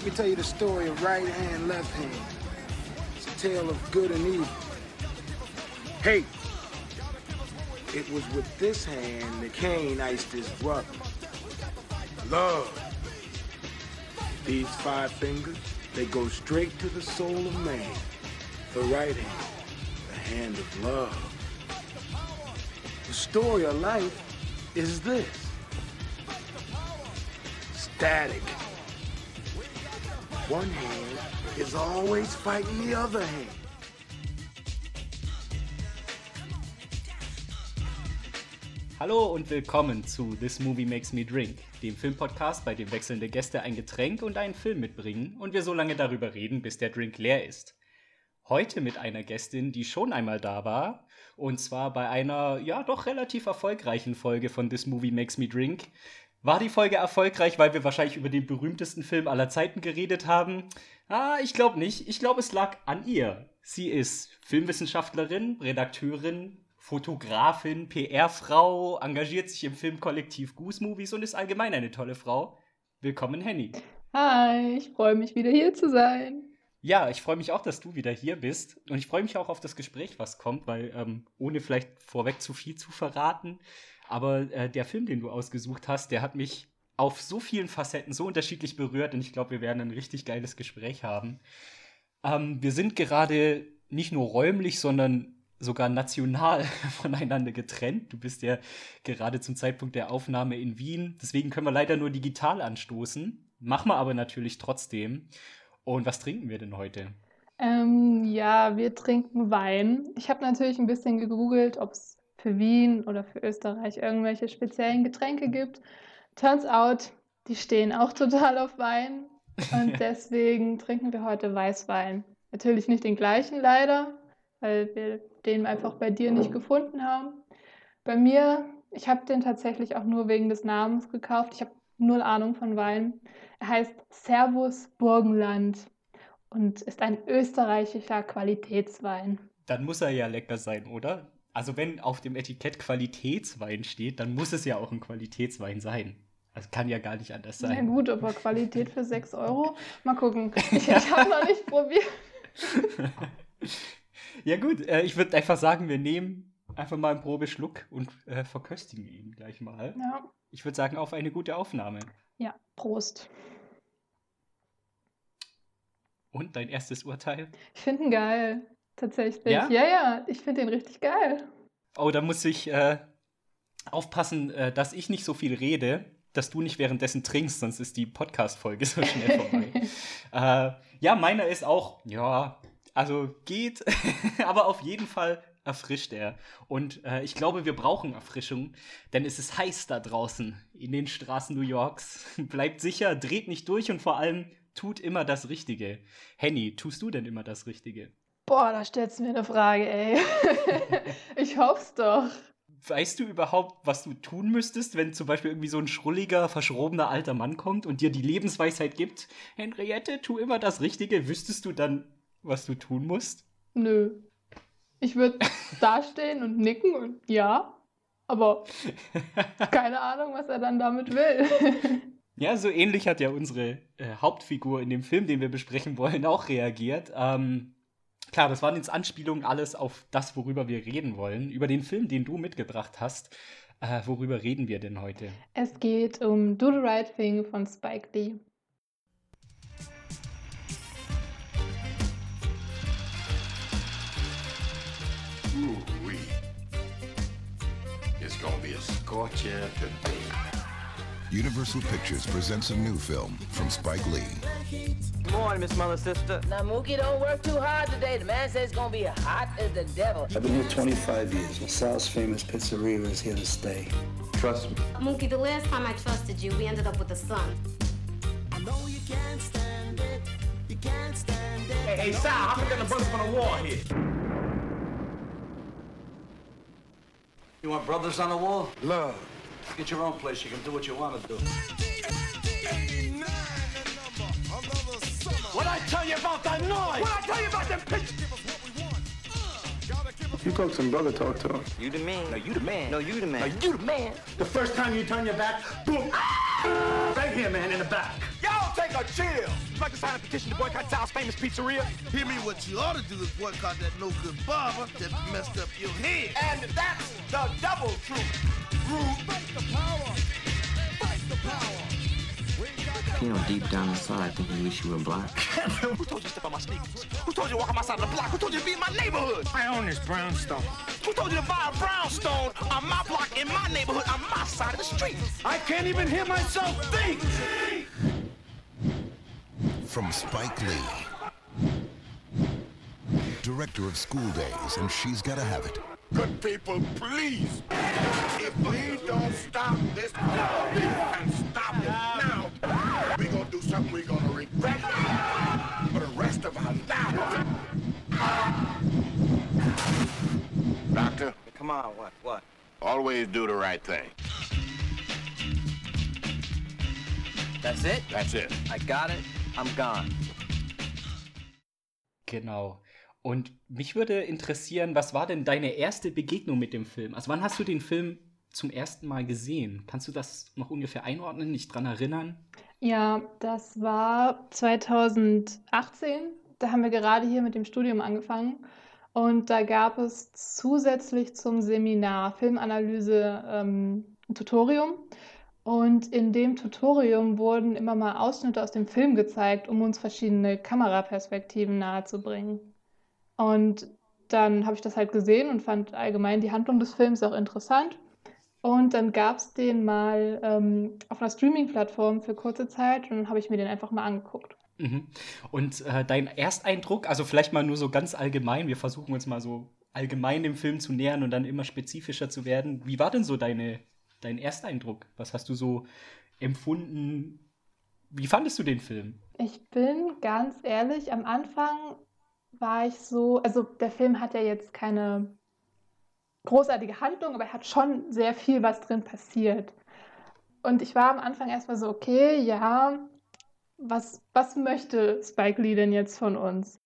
Let me tell you the story of right hand, left hand. It's a tale of good and evil. Hey, it was with this hand that Cain iced his brother. Love. These five fingers, they go straight to the soul of man. The right hand, the hand of love. The story of life is this static. One hand is always fighting the other hand. Hallo und willkommen zu This Movie Makes Me Drink, dem Filmpodcast, bei dem wechselnde Gäste ein Getränk und einen Film mitbringen und wir so lange darüber reden, bis der Drink leer ist. Heute mit einer Gästin, die schon einmal da war, und zwar bei einer, ja, doch relativ erfolgreichen Folge von This Movie Makes Me Drink. War die Folge erfolgreich, weil wir wahrscheinlich über den berühmtesten Film aller Zeiten geredet haben? Ah, ich glaube nicht. Ich glaube, es lag an ihr. Sie ist Filmwissenschaftlerin, Redakteurin, Fotografin, PR-Frau, engagiert sich im Filmkollektiv Goose Movies und ist allgemein eine tolle Frau. Willkommen, Henny. Hi, ich freue mich wieder hier zu sein. Ja, ich freue mich auch, dass du wieder hier bist. Und ich freue mich auch auf das Gespräch, was kommt, weil ähm, ohne vielleicht vorweg zu viel zu verraten, aber äh, der Film, den du ausgesucht hast, der hat mich auf so vielen Facetten so unterschiedlich berührt und ich glaube, wir werden ein richtig geiles Gespräch haben. Ähm, wir sind gerade nicht nur räumlich, sondern sogar national voneinander getrennt. Du bist ja gerade zum Zeitpunkt der Aufnahme in Wien. Deswegen können wir leider nur digital anstoßen. Machen wir aber natürlich trotzdem. Und was trinken wir denn heute? Ähm, ja, wir trinken Wein. Ich habe natürlich ein bisschen gegoogelt, ob es für Wien oder für Österreich irgendwelche speziellen Getränke gibt. Turns out, die stehen auch total auf Wein. Und deswegen trinken wir heute Weißwein. Natürlich nicht den gleichen leider, weil wir den einfach bei dir nicht gefunden haben. Bei mir, ich habe den tatsächlich auch nur wegen des Namens gekauft. Ich habe null Ahnung von Wein. Er heißt Servus Burgenland und ist ein österreichischer Qualitätswein. Dann muss er ja lecker sein, oder? Also wenn auf dem Etikett Qualitätswein steht, dann muss es ja auch ein Qualitätswein sein. Das kann ja gar nicht anders sein. Na gut, aber Qualität für 6 Euro? Mal gucken. Ich, ich habe noch nicht probiert. ja gut, äh, ich würde einfach sagen, wir nehmen einfach mal einen Probeschluck und äh, verköstigen ihn gleich mal. Ja. Ich würde sagen, auf eine gute Aufnahme. Ja, Prost. Und dein erstes Urteil? Ich finde ihn geil, tatsächlich. Ja? ja, ja ich finde ihn richtig geil. Oh, da muss ich äh, aufpassen, äh, dass ich nicht so viel rede, dass du nicht währenddessen trinkst, sonst ist die Podcast-Folge so schnell vorbei. äh, ja, meiner ist auch, ja, also geht, aber auf jeden Fall erfrischt er. Und äh, ich glaube, wir brauchen Erfrischung, denn es ist heiß da draußen in den Straßen New Yorks. Bleibt sicher, dreht nicht durch und vor allem tut immer das Richtige. Henny, tust du denn immer das Richtige? Boah, da stellst du mir eine Frage, ey. ich hoff's doch. Weißt du überhaupt, was du tun müsstest, wenn zum Beispiel irgendwie so ein schrulliger, verschrobener alter Mann kommt und dir die Lebensweisheit gibt? Henriette, tu immer das Richtige. Wüsstest du dann, was du tun musst? Nö. Ich würde dastehen und nicken und ja, aber keine Ahnung, was er dann damit will. Ja, so ähnlich hat ja unsere äh, Hauptfigur in dem Film, den wir besprechen wollen, auch reagiert. Ähm, klar, das waren jetzt Anspielungen alles auf das, worüber wir reden wollen. Über den Film, den du mitgebracht hast. Äh, worüber reden wir denn heute? Es geht um Do the Right Thing von Spike Lee. Ooh-wee. It's gonna be a scorcher today. Universal Pictures presents a new film from Spike Lee. Good morning, Miss Mother Sister. Now, Mookie, don't work too hard today. The man says it's gonna be hot as the devil. I've been here 25 years. LaSalle's famous pizzeria is here to stay. Trust me. Mookie, the last time I trusted you, we ended up with a son. Hey, hey, Sal, I'm gonna bust on the wall here. You want brothers on the wall? Love. Get your own place. You can do what you want to do. What I tell you about that noise? What I tell you about them pictures? You talk some brother talk to him. You the man. No, you the man. No, you the man. No, you the man. The first time you turn your back, boom! Ah! Right here, man, in the back. Y'all take a chill. You like to sign a petition to boycott Sal's famous pizzeria? Hear me, what you ought to do is boycott that no-good barber that messed up your head. And that's the double truth. Rude. Fight the power. Fight the power. You know, deep down inside, I think you wish you were black. Who told you to step on my sneakers? Who told you to walk on my side of the block? Who told you to be in my neighborhood? I own this brownstone. Who told you to buy a brownstone on my block, in my neighborhood, on my side of the street? I can't even hear myself think! From Spike Lee, director of School Days, and She's Gotta Have It. Good people, please. If we don't stop this and stop it now, we gonna do something we gonna regret for the rest of our lives. Doctor? Come on, what? What? Always do the right thing. That's it? That's it. I got it. I'm gone. Genau. Und mich würde interessieren, was war denn deine erste Begegnung mit dem Film? Also wann hast du den Film zum ersten Mal gesehen? Kannst du das noch ungefähr einordnen, nicht dran erinnern? Ja, das war 2018. Da haben wir gerade hier mit dem Studium angefangen. Und da gab es zusätzlich zum Seminar Filmanalyse ähm, ein Tutorium. Und in dem Tutorium wurden immer mal Ausschnitte aus dem Film gezeigt, um uns verschiedene Kameraperspektiven nahezubringen. Und dann habe ich das halt gesehen und fand allgemein die Handlung des Films auch interessant. Und dann gab es den mal ähm, auf einer Streaming-Plattform für kurze Zeit und dann habe ich mir den einfach mal angeguckt. Mhm. Und äh, dein Ersteindruck, also vielleicht mal nur so ganz allgemein, wir versuchen uns mal so allgemein dem Film zu nähern und dann immer spezifischer zu werden. Wie war denn so deine, dein Ersteindruck? Was hast du so empfunden? Wie fandest du den Film? Ich bin ganz ehrlich, am Anfang war ich so, also der Film hat ja jetzt keine großartige Handlung, aber er hat schon sehr viel, was drin passiert. Und ich war am Anfang erstmal so, okay, ja, was, was möchte Spike Lee denn jetzt von uns?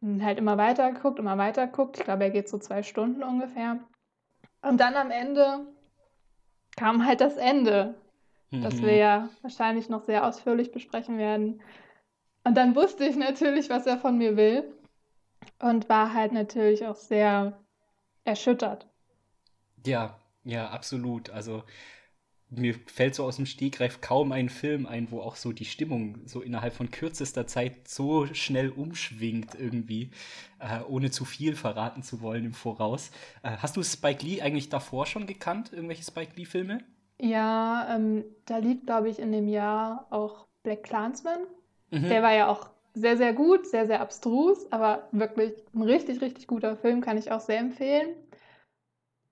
Und halt immer weiter geguckt, immer weiter geguckt. Ich glaube, er geht so zwei Stunden ungefähr. Und dann am Ende kam halt das Ende, mhm. das wir ja wahrscheinlich noch sehr ausführlich besprechen werden. Und dann wusste ich natürlich, was er von mir will und war halt natürlich auch sehr erschüttert. Ja, ja, absolut. Also mir fällt so aus dem Stegreif kaum ein Film ein, wo auch so die Stimmung so innerhalb von kürzester Zeit so schnell umschwingt irgendwie, äh, ohne zu viel verraten zu wollen im Voraus. Äh, hast du Spike Lee eigentlich davor schon gekannt, irgendwelche Spike Lee-Filme? Ja, ähm, da lief, glaube ich, in dem Jahr auch Black Clansman. Mhm. Der war ja auch sehr, sehr gut, sehr, sehr abstrus, aber wirklich ein richtig, richtig guter Film, kann ich auch sehr empfehlen.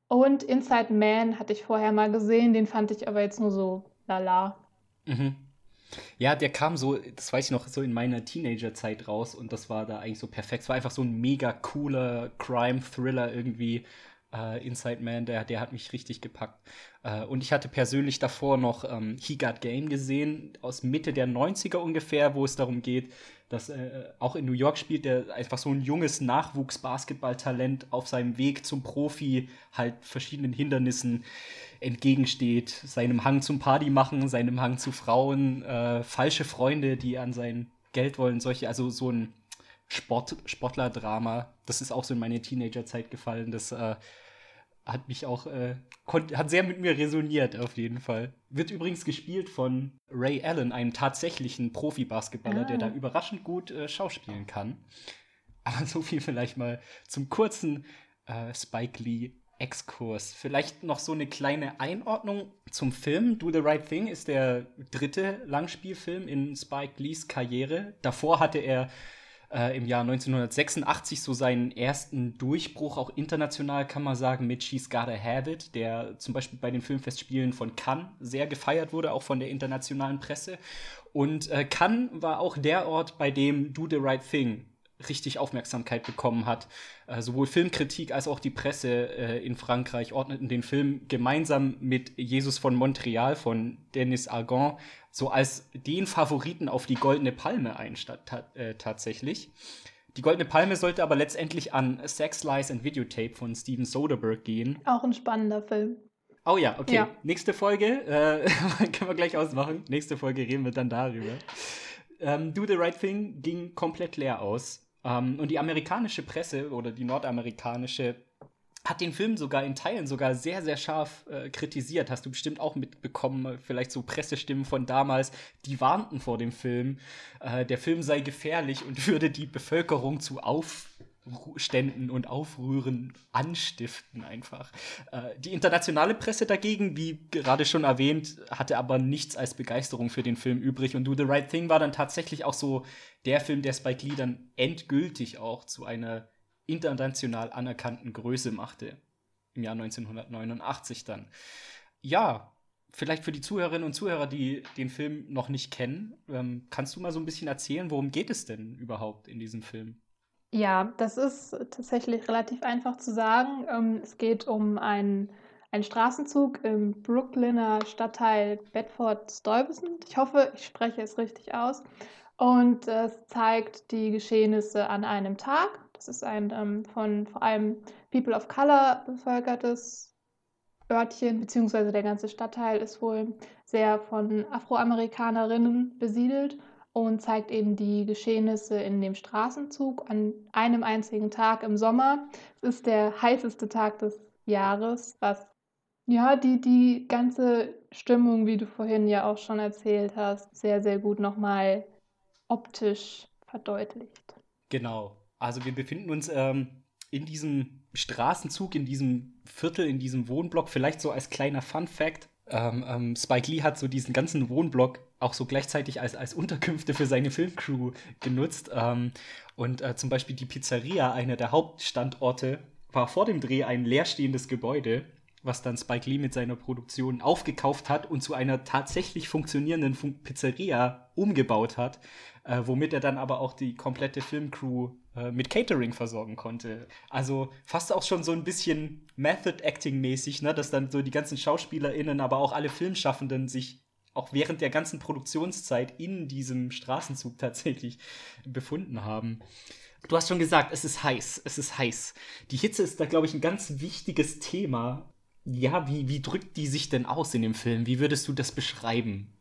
Und Inside Man hatte ich vorher mal gesehen, den fand ich aber jetzt nur so lala. Mhm. Ja, der kam so, das weiß ich noch, so in meiner Teenagerzeit raus und das war da eigentlich so perfekt. Es war einfach so ein mega cooler Crime-Thriller irgendwie. Uh, Inside Man, der, der hat mich richtig gepackt. Uh, und ich hatte persönlich davor noch ähm, He Got Game gesehen, aus Mitte der 90er ungefähr, wo es darum geht, dass äh, auch in New York spielt der einfach so ein junges Nachwuchs-Basketballtalent auf seinem Weg zum Profi halt verschiedenen Hindernissen entgegensteht. Seinem Hang zum Party machen, seinem Hang zu Frauen, äh, falsche Freunde, die an sein Geld wollen, solche, also so ein Sport, Sportler-Drama. Das ist auch so in meine Teenagerzeit gefallen. Das äh, hat mich auch, äh, hat sehr mit mir resoniert auf jeden Fall. Wird übrigens gespielt von Ray Allen, einem tatsächlichen Profi-Basketballer, ah. der da überraschend gut äh, schauspielen kann. Aber so viel vielleicht mal zum kurzen äh, Spike Lee Exkurs. Vielleicht noch so eine kleine Einordnung zum Film. Do the Right Thing ist der dritte Langspielfilm in Spike Lees Karriere. Davor hatte er äh, im Jahr 1986 so seinen ersten Durchbruch, auch international kann man sagen, mit She's Gotta Have It, der zum Beispiel bei den Filmfestspielen von Cannes sehr gefeiert wurde, auch von der internationalen Presse. Und äh, Cannes war auch der Ort, bei dem Do the Right Thing richtig Aufmerksamkeit bekommen hat. Äh, sowohl Filmkritik als auch die Presse äh, in Frankreich ordneten den Film gemeinsam mit Jesus von Montreal von Denis Argand so als den Favoriten auf die Goldene Palme ein, äh, tatsächlich. Die Goldene Palme sollte aber letztendlich an Sex, Lies and Videotape von Steven Soderbergh gehen. Auch ein spannender Film. Oh ja, okay. Ja. Nächste Folge, äh, können wir gleich ausmachen. Nächste Folge reden wir dann darüber. ähm, Do the Right Thing ging komplett leer aus. Ähm, und die amerikanische Presse oder die nordamerikanische hat den Film sogar in Teilen sogar sehr, sehr scharf äh, kritisiert. Hast du bestimmt auch mitbekommen, vielleicht so Pressestimmen von damals, die warnten vor dem Film. Äh, der Film sei gefährlich und würde die Bevölkerung zu Aufständen und Aufrühren anstiften einfach. Äh, die internationale Presse dagegen, wie gerade schon erwähnt, hatte aber nichts als Begeisterung für den Film übrig. Und Do the Right Thing war dann tatsächlich auch so der Film, der Spike Lee dann endgültig auch zu einer international anerkannten Größe machte. Im Jahr 1989 dann. Ja, vielleicht für die Zuhörerinnen und Zuhörer, die den Film noch nicht kennen, ähm, kannst du mal so ein bisschen erzählen, worum geht es denn überhaupt in diesem Film? Ja, das ist tatsächlich relativ einfach zu sagen. Ähm, es geht um einen, einen Straßenzug im Brooklyner Stadtteil Bedford-Stuyvesant. Ich hoffe, ich spreche es richtig aus. Und es zeigt die Geschehnisse an einem Tag. Das ist ein ähm, von vor allem People of Color bevölkertes Örtchen, beziehungsweise der ganze Stadtteil ist wohl sehr von Afroamerikanerinnen besiedelt und zeigt eben die Geschehnisse in dem Straßenzug an einem einzigen Tag im Sommer. Es ist der heißeste Tag des Jahres, was ja die, die ganze Stimmung, wie du vorhin ja auch schon erzählt hast, sehr, sehr gut nochmal optisch verdeutlicht. Genau. Also wir befinden uns ähm, in diesem Straßenzug, in diesem Viertel, in diesem Wohnblock. Vielleicht so als kleiner Fun Fact. Ähm, ähm, Spike Lee hat so diesen ganzen Wohnblock auch so gleichzeitig als, als Unterkünfte für seine Filmcrew genutzt. Ähm, und äh, zum Beispiel die Pizzeria, einer der Hauptstandorte, war vor dem Dreh ein leerstehendes Gebäude was dann Spike Lee mit seiner Produktion aufgekauft hat und zu einer tatsächlich funktionierenden Fun Pizzeria umgebaut hat, äh, womit er dann aber auch die komplette Filmcrew mit Catering versorgen konnte. Also fast auch schon so ein bisschen Method Acting mäßig, ne, dass dann so die ganzen SchauspielerInnen, aber auch alle Filmschaffenden sich auch während der ganzen Produktionszeit in diesem Straßenzug tatsächlich befunden haben. Du hast schon gesagt, es ist heiß, es ist heiß. Die Hitze ist da, glaube ich, ein ganz wichtiges Thema ja, wie, wie drückt die sich denn aus in dem Film? Wie würdest du das beschreiben?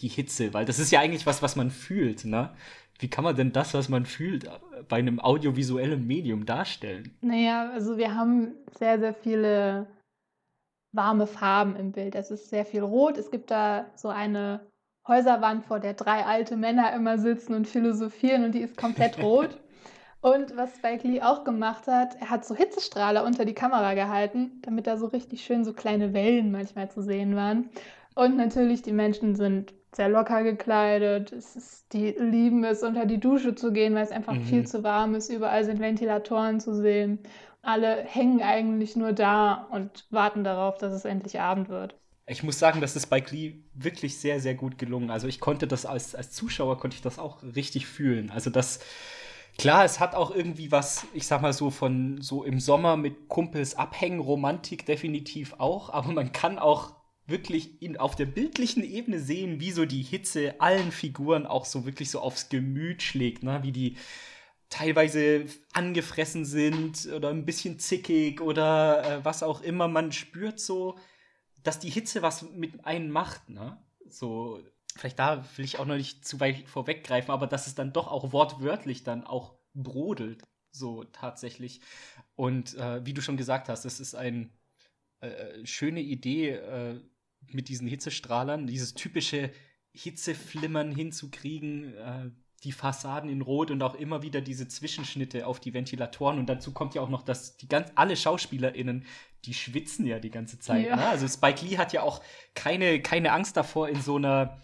Die Hitze, weil das ist ja eigentlich was, was man fühlt, ne? Wie kann man denn das, was man fühlt, bei einem audiovisuellen Medium darstellen? Naja, also wir haben sehr, sehr viele warme Farben im Bild. Es ist sehr viel rot. Es gibt da so eine Häuserwand, vor der drei alte Männer immer sitzen und philosophieren und die ist komplett rot. Und was Spike Lee auch gemacht hat, er hat so Hitzestrahler unter die Kamera gehalten, damit da so richtig schön so kleine Wellen manchmal zu sehen waren. Und natürlich, die Menschen sind sehr locker gekleidet. Es ist, die lieben es, unter die Dusche zu gehen, weil es einfach mhm. viel zu warm ist. Überall sind Ventilatoren zu sehen. Alle hängen eigentlich nur da und warten darauf, dass es endlich Abend wird. Ich muss sagen, das ist Spike Lee wirklich sehr, sehr gut gelungen. Also ich konnte das als, als Zuschauer, konnte ich das auch richtig fühlen. Also das Klar, es hat auch irgendwie was, ich sag mal so, von so im Sommer mit Kumpels abhängen, Romantik definitiv auch, aber man kann auch wirklich in, auf der bildlichen Ebene sehen, wie so die Hitze allen Figuren auch so wirklich so aufs Gemüt schlägt, ne? wie die teilweise angefressen sind oder ein bisschen zickig oder äh, was auch immer. Man spürt so, dass die Hitze was mit einem macht, ne? So, vielleicht da will ich auch noch nicht zu weit vorweggreifen, aber dass es dann doch auch wortwörtlich dann auch brodelt, so tatsächlich. Und äh, wie du schon gesagt hast, es ist eine äh, schöne Idee äh, mit diesen Hitzestrahlern, dieses typische Hitzeflimmern hinzukriegen, äh, die Fassaden in Rot und auch immer wieder diese Zwischenschnitte auf die Ventilatoren. Und dazu kommt ja auch noch, dass die ganz alle SchauspielerInnen, die schwitzen ja die ganze Zeit. Ja. Ne? Also Spike Lee hat ja auch keine, keine Angst davor, in so einer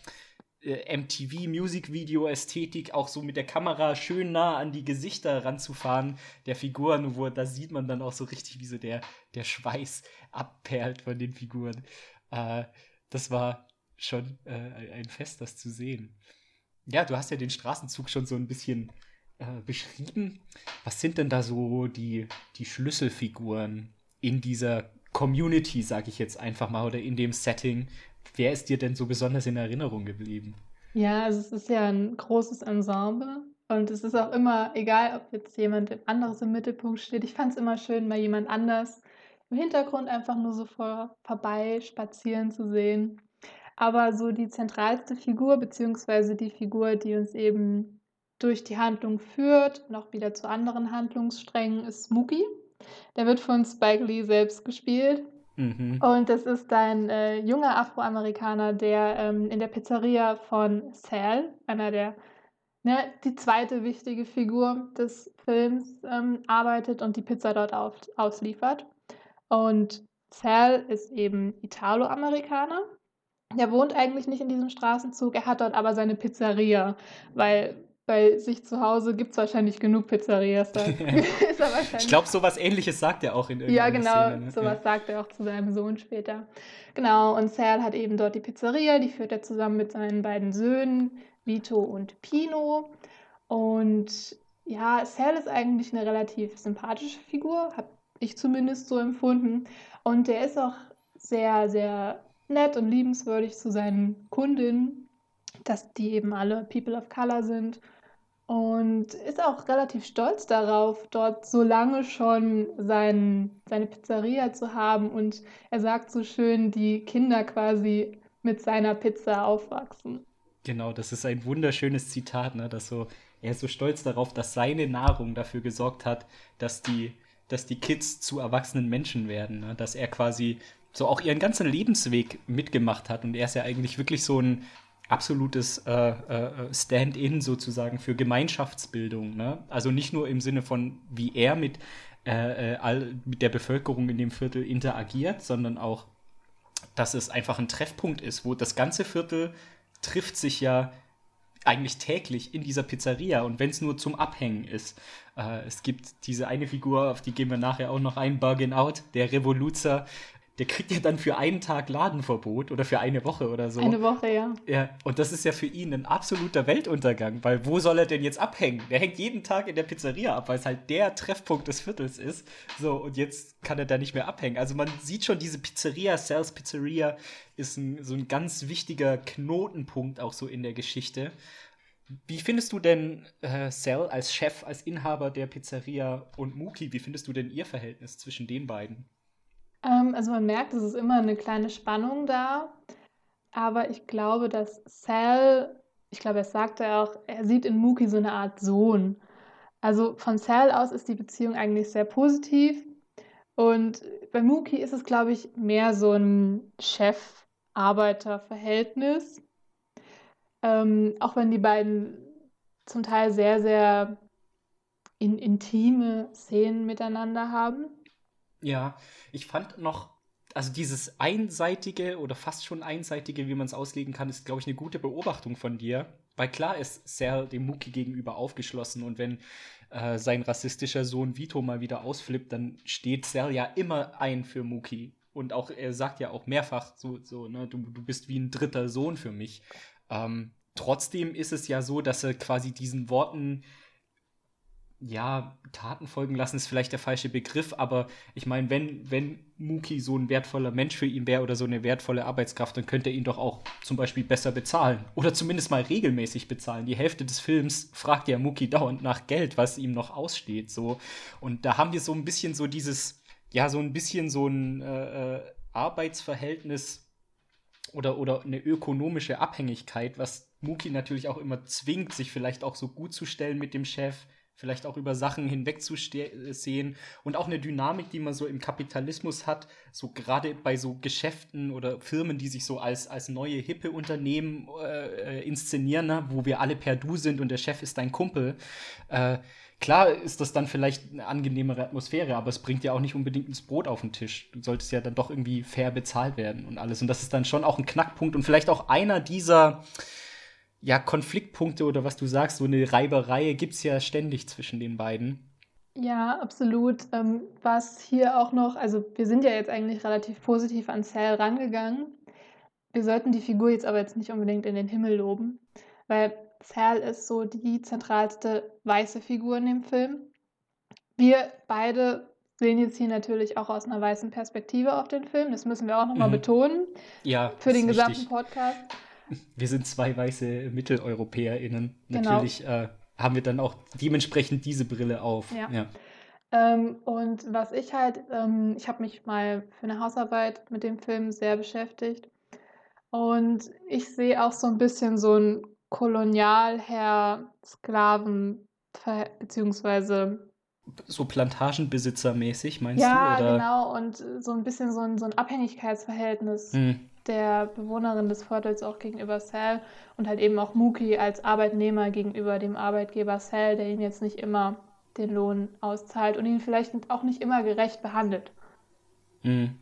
äh, MTV Music Video Ästhetik auch so mit der Kamera schön nah an die Gesichter ranzufahren der Figuren, wo da sieht man dann auch so richtig, wie so der, der Schweiß abperlt von den Figuren. Äh, das war schon äh, ein Fest, das zu sehen. Ja, du hast ja den Straßenzug schon so ein bisschen äh, beschrieben. Was sind denn da so die, die Schlüsselfiguren in dieser Community, sage ich jetzt einfach mal, oder in dem Setting, Wer ist dir denn so besonders in Erinnerung geblieben? Ja, also es ist ja ein großes Ensemble und es ist auch immer, egal ob jetzt jemand anderes im Mittelpunkt steht, ich fand es immer schön, mal jemand anders im Hintergrund einfach nur so vor, vorbei spazieren zu sehen. Aber so die zentralste Figur, beziehungsweise die Figur, die uns eben durch die Handlung führt, noch wieder zu anderen Handlungssträngen, ist Smokey. Der wird von Spike Lee selbst gespielt. Mhm. Und das ist ein äh, junger Afroamerikaner, der ähm, in der Pizzeria von Sal, einer der, ne, die zweite wichtige Figur des Films, ähm, arbeitet und die Pizza dort auf, ausliefert. Und Sal ist eben Italo-Amerikaner. Der wohnt eigentlich nicht in diesem Straßenzug, er hat dort aber seine Pizzeria, weil bei sich zu Hause gibt es wahrscheinlich genug Pizzerias. Da ich glaube, sowas ähnliches sagt er auch in irgendeiner Ja, genau, Szene, ne? sowas ja. sagt er auch zu seinem Sohn später. Genau, und Sal hat eben dort die Pizzeria, die führt er zusammen mit seinen beiden Söhnen, Vito und Pino. Und ja, Sal ist eigentlich eine relativ sympathische Figur, habe ich zumindest so empfunden. Und der ist auch sehr, sehr nett und liebenswürdig zu seinen Kundinnen, dass die eben alle People of Color sind und ist auch relativ stolz darauf, dort so lange schon sein, seine Pizzeria zu haben. Und er sagt so schön, die Kinder quasi mit seiner Pizza aufwachsen. Genau, das ist ein wunderschönes Zitat, ne? dass so, er ist so stolz darauf, dass seine Nahrung dafür gesorgt hat, dass die, dass die Kids zu erwachsenen Menschen werden. Ne? Dass er quasi so auch ihren ganzen Lebensweg mitgemacht hat. Und er ist ja eigentlich wirklich so ein absolutes äh, äh, Stand-in sozusagen für Gemeinschaftsbildung. Ne? Also nicht nur im Sinne von, wie er mit, äh, äh, all, mit der Bevölkerung in dem Viertel interagiert, sondern auch, dass es einfach ein Treffpunkt ist, wo das ganze Viertel trifft sich ja eigentlich täglich in dieser Pizzeria und wenn es nur zum Abhängen ist. Äh, es gibt diese eine Figur, auf die gehen wir nachher auch noch ein, Bargain Out, der Revoluzer, der kriegt ja dann für einen Tag Ladenverbot oder für eine Woche oder so. Eine Woche, ja. Ja, und das ist ja für ihn ein absoluter Weltuntergang, weil wo soll er denn jetzt abhängen? Der hängt jeden Tag in der Pizzeria ab, weil es halt der Treffpunkt des Viertels ist. So, und jetzt kann er da nicht mehr abhängen. Also man sieht schon, diese Pizzeria, Sales Pizzeria, ist ein, so ein ganz wichtiger Knotenpunkt auch so in der Geschichte. Wie findest du denn äh, Sal als Chef, als Inhaber der Pizzeria und Muki, wie findest du denn ihr Verhältnis zwischen den beiden? Ähm, also man merkt, es ist immer eine kleine Spannung da. Aber ich glaube, dass Sal, ich glaube, er sagte auch, er sieht in Mookie so eine Art Sohn. Also von Sal aus ist die Beziehung eigentlich sehr positiv. Und bei Mookie ist es, glaube ich, mehr so ein Chef-Arbeiter-Verhältnis. Ähm, auch wenn die beiden zum Teil sehr, sehr in, intime Szenen miteinander haben. Ja, ich fand noch, also dieses einseitige oder fast schon einseitige, wie man es auslegen kann, ist, glaube ich, eine gute Beobachtung von dir. Weil klar ist Sal dem Muki gegenüber aufgeschlossen und wenn äh, sein rassistischer Sohn Vito mal wieder ausflippt, dann steht Sal ja immer ein für Muki. Und auch er sagt ja auch mehrfach so, so ne, du, du bist wie ein dritter Sohn für mich. Ähm, trotzdem ist es ja so, dass er quasi diesen Worten ja, Taten folgen lassen ist vielleicht der falsche Begriff, aber ich meine, wenn, wenn Muki so ein wertvoller Mensch für ihn wäre oder so eine wertvolle Arbeitskraft, dann könnte er ihn doch auch zum Beispiel besser bezahlen. Oder zumindest mal regelmäßig bezahlen. Die Hälfte des Films fragt ja Muki dauernd nach Geld, was ihm noch aussteht. So. Und da haben wir so ein bisschen so dieses, ja, so ein bisschen so ein äh, äh Arbeitsverhältnis oder, oder eine ökonomische Abhängigkeit, was Muki natürlich auch immer zwingt, sich vielleicht auch so gut zu stellen mit dem Chef vielleicht auch über Sachen hinwegzusehen und auch eine Dynamik, die man so im Kapitalismus hat, so gerade bei so Geschäften oder Firmen, die sich so als, als neue hippe Unternehmen äh, inszenieren, ne? wo wir alle per Du sind und der Chef ist dein Kumpel. Äh, klar ist das dann vielleicht eine angenehmere Atmosphäre, aber es bringt ja auch nicht unbedingt ins Brot auf den Tisch. Du solltest ja dann doch irgendwie fair bezahlt werden und alles. Und das ist dann schon auch ein Knackpunkt und vielleicht auch einer dieser ja, Konfliktpunkte oder was du sagst, so eine Reiberei gibt es ja ständig zwischen den beiden. Ja, absolut. Ähm, was hier auch noch, also wir sind ja jetzt eigentlich relativ positiv an Sal rangegangen. Wir sollten die Figur jetzt aber jetzt nicht unbedingt in den Himmel loben, weil Sal ist so die zentralste weiße Figur in dem Film. Wir beide sehen jetzt hier natürlich auch aus einer weißen Perspektive auf den Film. Das müssen wir auch nochmal mhm. betonen. Ja. Für den gesamten wichtig. Podcast. Wir sind zwei weiße MitteleuropäerInnen. Genau. Natürlich äh, haben wir dann auch dementsprechend diese Brille auf. Ja. ja. Ähm, und was ich halt, ähm, ich habe mich mal für eine Hausarbeit mit dem Film sehr beschäftigt. Und ich sehe auch so ein bisschen so ein Kolonialherr-Sklaven- beziehungsweise so Plantagenbesitzer-mäßig, meinst ja, du? Ja, genau. Und so ein bisschen so ein, so ein Abhängigkeitsverhältnis hm. Der Bewohnerin des Viertels auch gegenüber Sal und halt eben auch Mookie als Arbeitnehmer gegenüber dem Arbeitgeber Sal, der ihn jetzt nicht immer den Lohn auszahlt und ihn vielleicht auch nicht immer gerecht behandelt. Hm.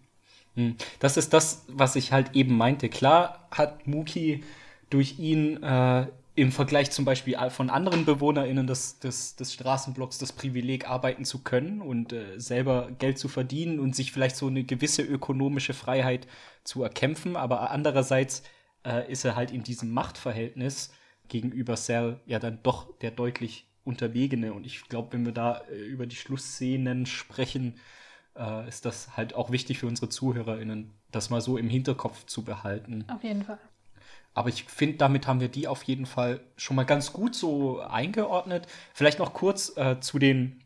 Hm. Das ist das, was ich halt eben meinte. Klar hat Mookie durch ihn äh, im Vergleich zum Beispiel von anderen BewohnerInnen des, des, des Straßenblocks das Privileg, arbeiten zu können und äh, selber Geld zu verdienen und sich vielleicht so eine gewisse ökonomische Freiheit zu erkämpfen. Aber andererseits äh, ist er halt in diesem Machtverhältnis gegenüber Sal ja dann doch der deutlich Unterlegene. Und ich glaube, wenn wir da äh, über die Schlussszenen sprechen, äh, ist das halt auch wichtig für unsere ZuhörerInnen, das mal so im Hinterkopf zu behalten. Auf jeden Fall. Aber ich finde, damit haben wir die auf jeden Fall schon mal ganz gut so eingeordnet. Vielleicht noch kurz äh, zu, den,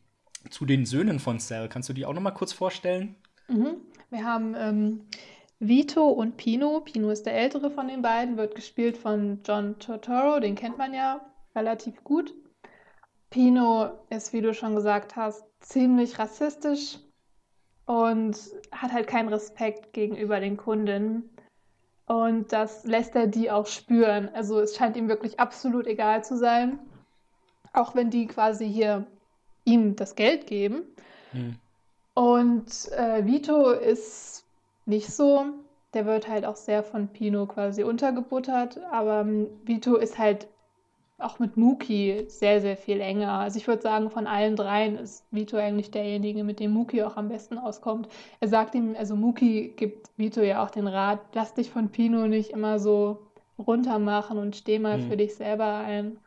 zu den Söhnen von Sal. Kannst du die auch noch mal kurz vorstellen? Mhm. Wir haben ähm, Vito und Pino. Pino ist der ältere von den beiden, wird gespielt von John Turturro, den kennt man ja relativ gut. Pino ist, wie du schon gesagt hast, ziemlich rassistisch und hat halt keinen Respekt gegenüber den Kundinnen. Und das lässt er die auch spüren. Also es scheint ihm wirklich absolut egal zu sein, auch wenn die quasi hier ihm das Geld geben. Hm. Und äh, Vito ist nicht so. Der wird halt auch sehr von Pino quasi untergebuttert. Aber ähm, Vito ist halt auch mit Muki sehr, sehr viel enger. Also ich würde sagen, von allen dreien ist Vito eigentlich derjenige, mit dem Muki auch am besten auskommt. Er sagt ihm, also Muki gibt Vito ja auch den Rat, lass dich von Pino nicht immer so runter machen und steh mal mhm. für dich selber ein.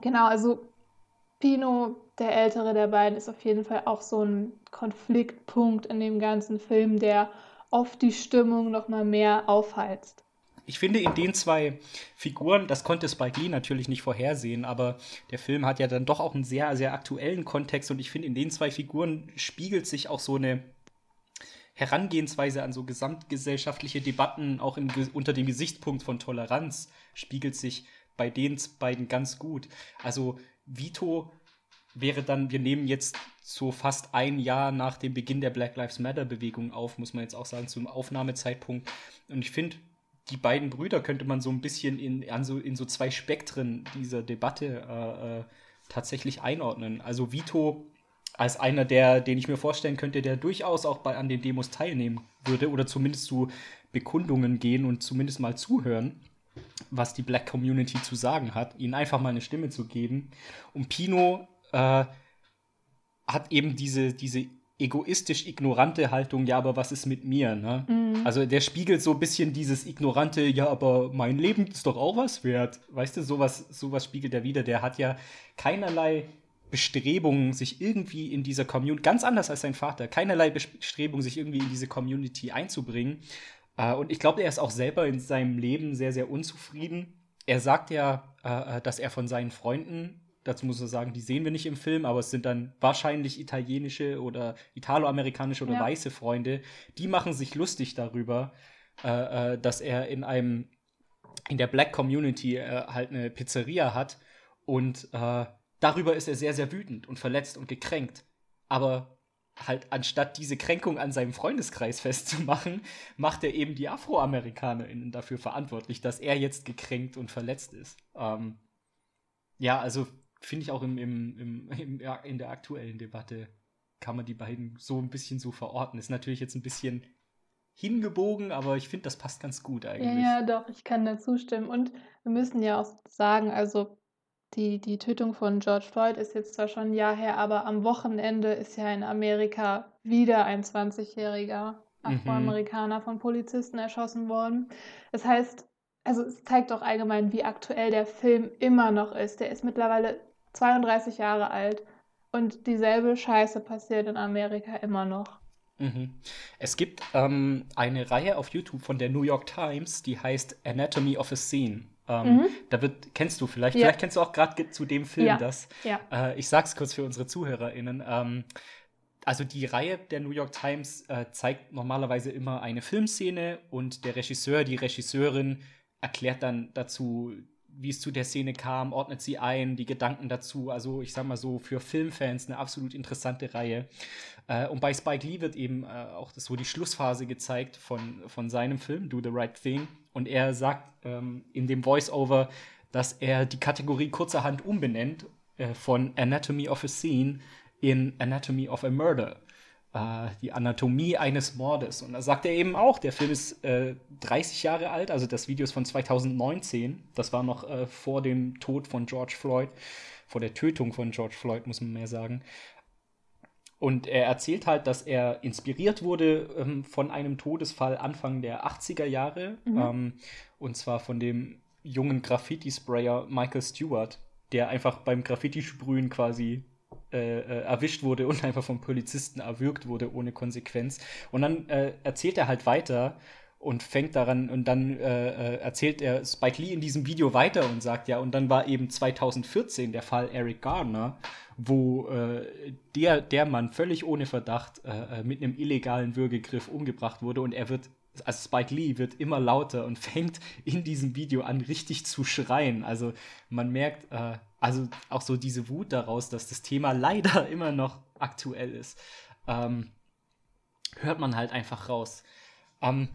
Genau, also Pino, der ältere der beiden, ist auf jeden Fall auch so ein Konfliktpunkt in dem ganzen Film, der oft die Stimmung noch mal mehr aufheizt ich finde in den zwei Figuren, das konnte Spike Lee natürlich nicht vorhersehen, aber der Film hat ja dann doch auch einen sehr, sehr aktuellen Kontext und ich finde, in den zwei Figuren spiegelt sich auch so eine Herangehensweise an so gesamtgesellschaftliche Debatten, auch im, unter dem Gesichtspunkt von Toleranz, spiegelt sich bei den beiden ganz gut. Also Vito wäre dann, wir nehmen jetzt so fast ein Jahr nach dem Beginn der Black Lives Matter Bewegung auf, muss man jetzt auch sagen, zum Aufnahmezeitpunkt. Und ich finde, die beiden Brüder könnte man so ein bisschen in, an so, in so zwei Spektren dieser Debatte äh, äh, tatsächlich einordnen. Also Vito als einer, der, den ich mir vorstellen könnte, der durchaus auch bei, an den Demos teilnehmen würde oder zumindest zu Bekundungen gehen und zumindest mal zuhören, was die Black Community zu sagen hat, ihnen einfach mal eine Stimme zu geben. Und Pino äh, hat eben diese, diese egoistisch ignorante Haltung, ja, aber was ist mit mir? Ne? Mhm. Also der spiegelt so ein bisschen dieses ignorante, ja, aber mein Leben ist doch auch was wert. Weißt du, sowas, sowas spiegelt er wieder. Der hat ja keinerlei Bestrebungen, sich irgendwie in dieser Community, ganz anders als sein Vater, keinerlei Bestrebungen, sich irgendwie in diese Community einzubringen. Äh, und ich glaube, er ist auch selber in seinem Leben sehr, sehr unzufrieden. Er sagt ja, äh, dass er von seinen Freunden dazu muss man sagen, die sehen wir nicht im Film, aber es sind dann wahrscheinlich italienische oder italoamerikanische oder ja. weiße Freunde, die machen sich lustig darüber, äh, äh, dass er in einem in der Black Community äh, halt eine Pizzeria hat und äh, darüber ist er sehr sehr wütend und verletzt und gekränkt, aber halt anstatt diese Kränkung an seinem Freundeskreis festzumachen, macht er eben die AfroamerikanerInnen dafür verantwortlich, dass er jetzt gekränkt und verletzt ist. Ähm, ja, also finde ich auch im, im, im, im, in der aktuellen Debatte kann man die beiden so ein bisschen so verorten. Ist natürlich jetzt ein bisschen hingebogen, aber ich finde, das passt ganz gut eigentlich. Ja, ja, doch, ich kann da zustimmen. Und wir müssen ja auch sagen, also die, die Tötung von George Floyd ist jetzt zwar schon ein Jahr her, aber am Wochenende ist ja in Amerika wieder ein 20-jähriger mhm. Afroamerikaner mhm. von Polizisten erschossen worden. Das heißt, also es zeigt doch allgemein, wie aktuell der Film immer noch ist. Der ist mittlerweile 32 Jahre alt und dieselbe Scheiße passiert in Amerika immer noch. Mhm. Es gibt ähm, eine Reihe auf YouTube von der New York Times, die heißt Anatomy of a Scene. Ähm, mhm. Da wird, kennst du vielleicht, ja. vielleicht kennst du auch gerade zu dem Film ja. das. Ja. Äh, ich sag's kurz für unsere ZuhörerInnen. Ähm, also die Reihe der New York Times äh, zeigt normalerweise immer eine Filmszene und der Regisseur, die Regisseurin erklärt dann dazu, wie es zu der Szene kam, ordnet sie ein, die Gedanken dazu. Also ich sag mal so, für Filmfans eine absolut interessante Reihe. Äh, und bei Spike Lee wird eben äh, auch so die Schlussphase gezeigt von, von seinem Film, Do the Right Thing. Und er sagt ähm, in dem Voice-Over, dass er die Kategorie kurzerhand umbenennt äh, von Anatomy of a Scene in Anatomy of a Murder. Uh, die Anatomie eines Mordes. Und da sagt er eben auch, der Film ist äh, 30 Jahre alt, also das Video ist von 2019. Das war noch äh, vor dem Tod von George Floyd, vor der Tötung von George Floyd, muss man mehr sagen. Und er erzählt halt, dass er inspiriert wurde ähm, von einem Todesfall Anfang der 80er Jahre. Mhm. Ähm, und zwar von dem jungen Graffiti-Sprayer Michael Stewart, der einfach beim Graffiti-Sprühen quasi äh, äh, erwischt wurde und einfach vom Polizisten erwürgt wurde ohne Konsequenz. Und dann äh, erzählt er halt weiter und fängt daran und dann äh, äh, erzählt er Spike Lee in diesem Video weiter und sagt ja, und dann war eben 2014 der Fall Eric Gardner, wo äh, der, der Mann völlig ohne Verdacht mit einem illegalen Würgegriff umgebracht wurde und er wird also Spike Lee wird immer lauter und fängt in diesem Video an, richtig zu schreien. Also man merkt, also auch so diese Wut daraus, dass das Thema leider immer noch aktuell ist, ähm, hört man halt einfach raus. Ähm,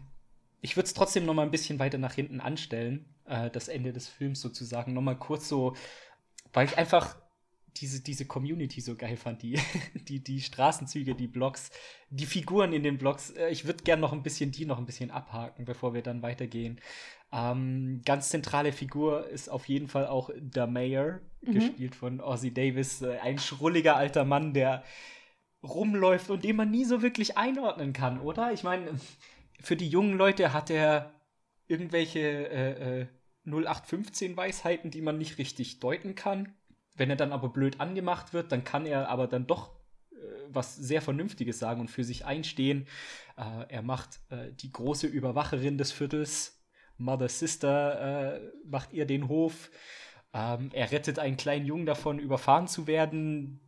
ich würde es trotzdem noch mal ein bisschen weiter nach hinten anstellen, äh, das Ende des Films sozusagen, noch mal kurz so, weil ich einfach diese, diese Community so geil fand, die, die, die Straßenzüge, die Blogs, die Figuren in den Blogs. Äh, ich würde gerne noch ein bisschen die noch ein bisschen abhaken, bevor wir dann weitergehen. Ähm, ganz zentrale Figur ist auf jeden Fall auch der Mayor, mhm. gespielt von Ozzy Davis, äh, ein schrulliger alter Mann, der rumläuft und den man nie so wirklich einordnen kann, oder? Ich meine, für die jungen Leute hat er irgendwelche äh, äh, 0815 Weisheiten, die man nicht richtig deuten kann. Wenn er dann aber blöd angemacht wird, dann kann er aber dann doch äh, was sehr Vernünftiges sagen und für sich einstehen. Äh, er macht äh, die große Überwacherin des Viertels, Mother Sister, äh, macht ihr den Hof. Ähm, er rettet einen kleinen Jungen davon, überfahren zu werden.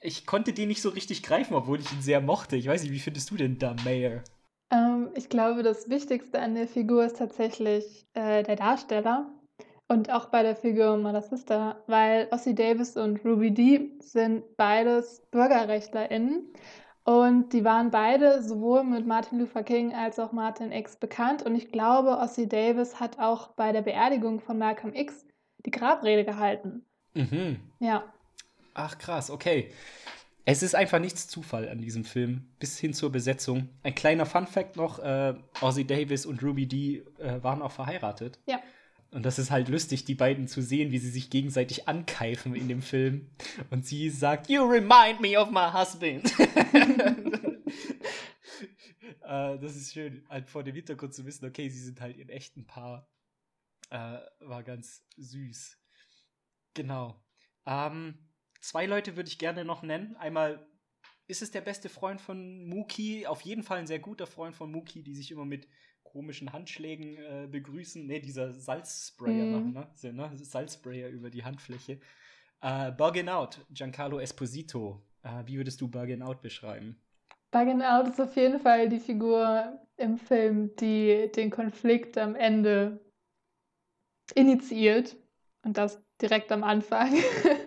Ich konnte den nicht so richtig greifen, obwohl ich ihn sehr mochte. Ich weiß nicht, wie findest du denn da Mayor? Ähm, ich glaube, das Wichtigste an der Figur ist tatsächlich äh, der Darsteller. Und auch bei der Figur Mother Sister, weil Ossie Davis und Ruby Dee sind beides BürgerrechtlerInnen. Und die waren beide sowohl mit Martin Luther King als auch Martin X bekannt. Und ich glaube, Ossie Davis hat auch bei der Beerdigung von Malcolm X die Grabrede gehalten. Mhm. Ja. Ach krass, okay. Es ist einfach nichts Zufall an diesem Film, bis hin zur Besetzung. Ein kleiner Fun-Fact noch: äh, Ozzy Davis und Ruby Dee äh, waren auch verheiratet. Ja. Und das ist halt lustig, die beiden zu sehen, wie sie sich gegenseitig ankeifen in dem Film. Und sie sagt, You remind me of my husband. äh, das ist schön, halt vor dem Hintergrund zu wissen, okay, sie sind halt ihr echten Paar. Äh, war ganz süß. Genau. Ähm, zwei Leute würde ich gerne noch nennen. Einmal ist es der beste Freund von Muki, auf jeden Fall ein sehr guter Freund von Muki, die sich immer mit komischen Handschlägen äh, begrüßen. Ne, dieser Salzsprayer mm. machen, ne? So, ne? Salzsprayer über die Handfläche. Äh, Buggin Out, Giancarlo Esposito. Äh, wie würdest du Buggin Out beschreiben? Buggin Out ist auf jeden Fall die Figur im Film, die den Konflikt am Ende initiiert. Und das direkt am Anfang,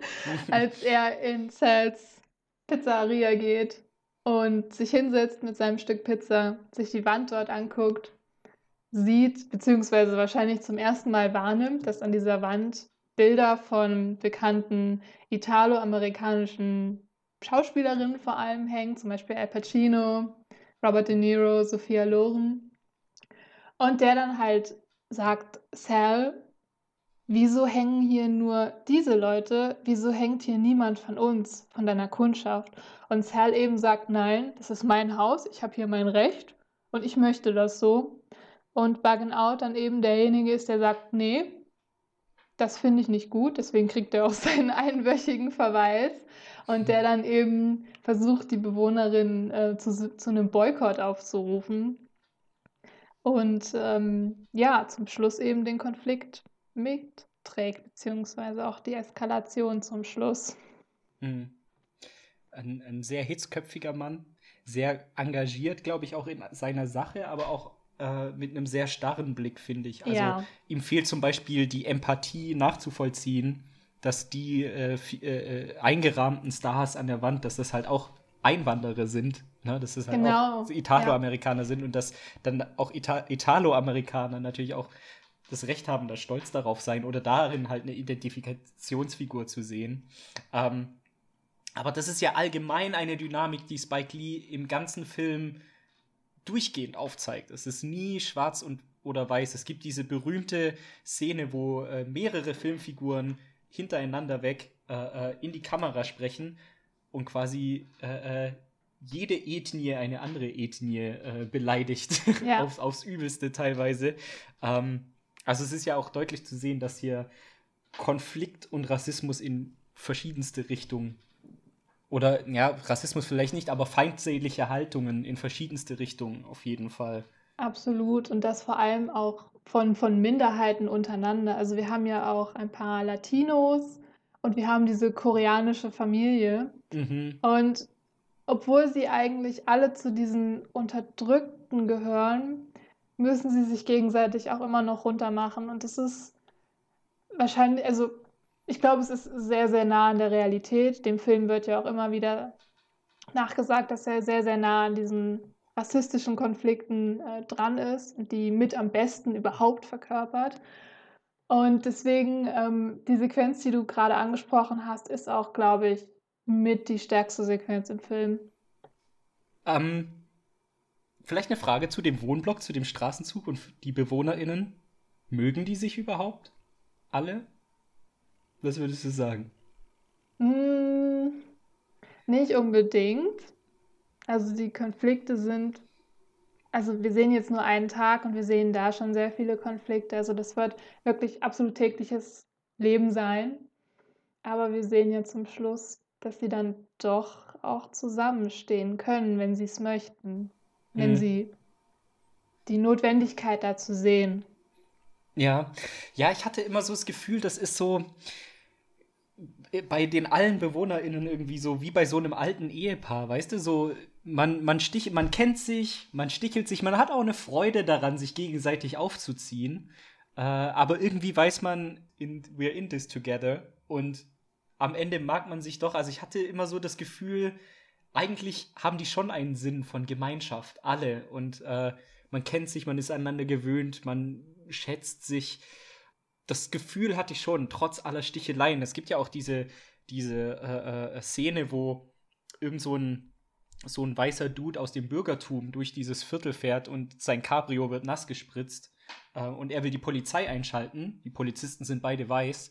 als er in Sals Pizzeria geht und sich hinsetzt mit seinem Stück Pizza, sich die Wand dort anguckt sieht, beziehungsweise wahrscheinlich zum ersten Mal wahrnimmt, dass an dieser Wand Bilder von bekannten italo-amerikanischen Schauspielerinnen vor allem hängen, zum Beispiel Al Pacino, Robert De Niro, Sophia Loren. Und der dann halt sagt, Sal, wieso hängen hier nur diese Leute? Wieso hängt hier niemand von uns, von deiner Kundschaft? Und Sal eben sagt, nein, das ist mein Haus, ich habe hier mein Recht und ich möchte das so. Und Buggin Out dann eben derjenige ist, der sagt, nee, das finde ich nicht gut, deswegen kriegt er auch seinen einwöchigen Verweis und der dann eben versucht, die Bewohnerin äh, zu, zu einem Boykott aufzurufen und ähm, ja, zum Schluss eben den Konflikt mitträgt, beziehungsweise auch die Eskalation zum Schluss. Mhm. ein, ein sehr hitzköpfiger Mann, sehr engagiert, glaube ich, auch in seiner Sache, aber auch äh, mit einem sehr starren Blick, finde ich. Also Ja. ihm fehlt zum Beispiel die Empathie nachzuvollziehen, dass die äh, äh, äh, eingerahmten Stars an der Wand, dass das halt auch Einwanderer sind, ne? dass das halt Genau, auch Italo-Amerikaner sind und dass dann auch Ita Italo-Amerikaner natürlich auch das Recht haben, da stolz darauf sein oder darin halt eine Identifikationsfigur zu sehen. Ähm, aber das ist ja allgemein eine Dynamik, die Spike Lee im ganzen Film durchgehend aufzeigt. Es ist nie schwarz und oder weiß. Es gibt diese berühmte Szene, wo äh, mehrere Filmfiguren hintereinander weg äh, äh, in die Kamera sprechen und quasi äh, äh, jede Ethnie eine andere Ethnie äh, beleidigt. Ja. aufs, aufs Übelste teilweise. Ähm, also es ist ja auch deutlich zu sehen, dass hier Konflikt und Rassismus in verschiedenste Richtungen oder ja, Rassismus vielleicht nicht, aber feindselige Haltungen in verschiedenste Richtungen auf jeden Fall. Absolut. Und das vor allem auch von, von Minderheiten untereinander. Also wir haben ja auch ein paar Latinos und wir haben diese koreanische Familie. Mhm. Und obwohl sie eigentlich alle zu diesen Unterdrückten gehören, müssen sie sich gegenseitig auch immer noch runtermachen. Und das ist wahrscheinlich, also ich glaube, es ist sehr, sehr nah an der Realität. Dem Film wird ja auch immer wieder nachgesagt, dass er sehr, sehr nah an diesen rassistischen Konflikten äh, dran ist und die mit am besten überhaupt verkörpert. Und deswegen, ähm, die Sequenz, die du gerade angesprochen hast, ist auch, glaube ich, mit die stärkste Sequenz im Film. Ähm, vielleicht eine Frage zu dem Wohnblock, zu dem Straßenzug und die BewohnerInnen. Mögen die sich überhaupt? Alle? Was würdest du sagen? Hm, nicht unbedingt. Also die Konflikte sind, also wir sehen jetzt nur einen Tag und wir sehen da schon sehr viele Konflikte. Also das wird wirklich absolut tägliches Leben sein. Aber wir sehen ja zum Schluss, dass sie dann doch auch zusammenstehen können, wenn sie es möchten. Wenn Mhm. sie die Notwendigkeit dazu sehen. Ja, ja, ich hatte immer so das Gefühl, das ist so äh, bei den allen BewohnerInnen irgendwie so wie bei so einem alten Ehepaar, weißt du, so man, man, stich, man kennt sich, man stichelt sich, man hat auch eine Freude daran, sich gegenseitig aufzuziehen. Äh, aber irgendwie weiß man, in, we're in this together. Und am Ende mag man sich doch, also ich hatte immer so das Gefühl, eigentlich haben die schon einen Sinn von Gemeinschaft, alle. Und äh, man kennt sich, man ist aneinander gewöhnt, man schätzt sich. Das Gefühl hatte ich schon, trotz aller Sticheleien. Es gibt ja auch diese, diese äh, äh, Szene, wo irgend so ein, so ein weißer Dude aus dem Bürgertum durch dieses Viertel fährt und sein Cabrio wird nass gespritzt. Äh, und er will die Polizei einschalten. Die Polizisten sind beide weiß.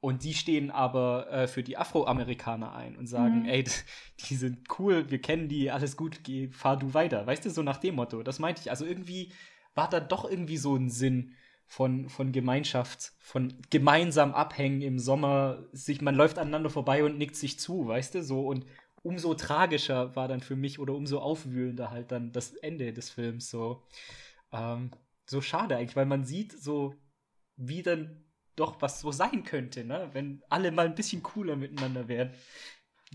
Und die stehen aber äh, für die Afroamerikaner ein und sagen, Mhm. ey, die sind cool, wir kennen die, alles gut, geh, fahr du weiter. Weißt du, so nach dem Motto. Das meinte ich. Also irgendwie war da doch irgendwie so ein Sinn von, von Gemeinschaft, von gemeinsam abhängen im Sommer, sich, man läuft aneinander vorbei und nickt sich zu, weißt du, so und umso tragischer war dann für mich oder umso aufwühlender halt dann das Ende des Films so. Ähm, so schade eigentlich, weil man sieht so, wie dann doch was so sein könnte, ne? Wenn alle mal ein bisschen cooler miteinander wären,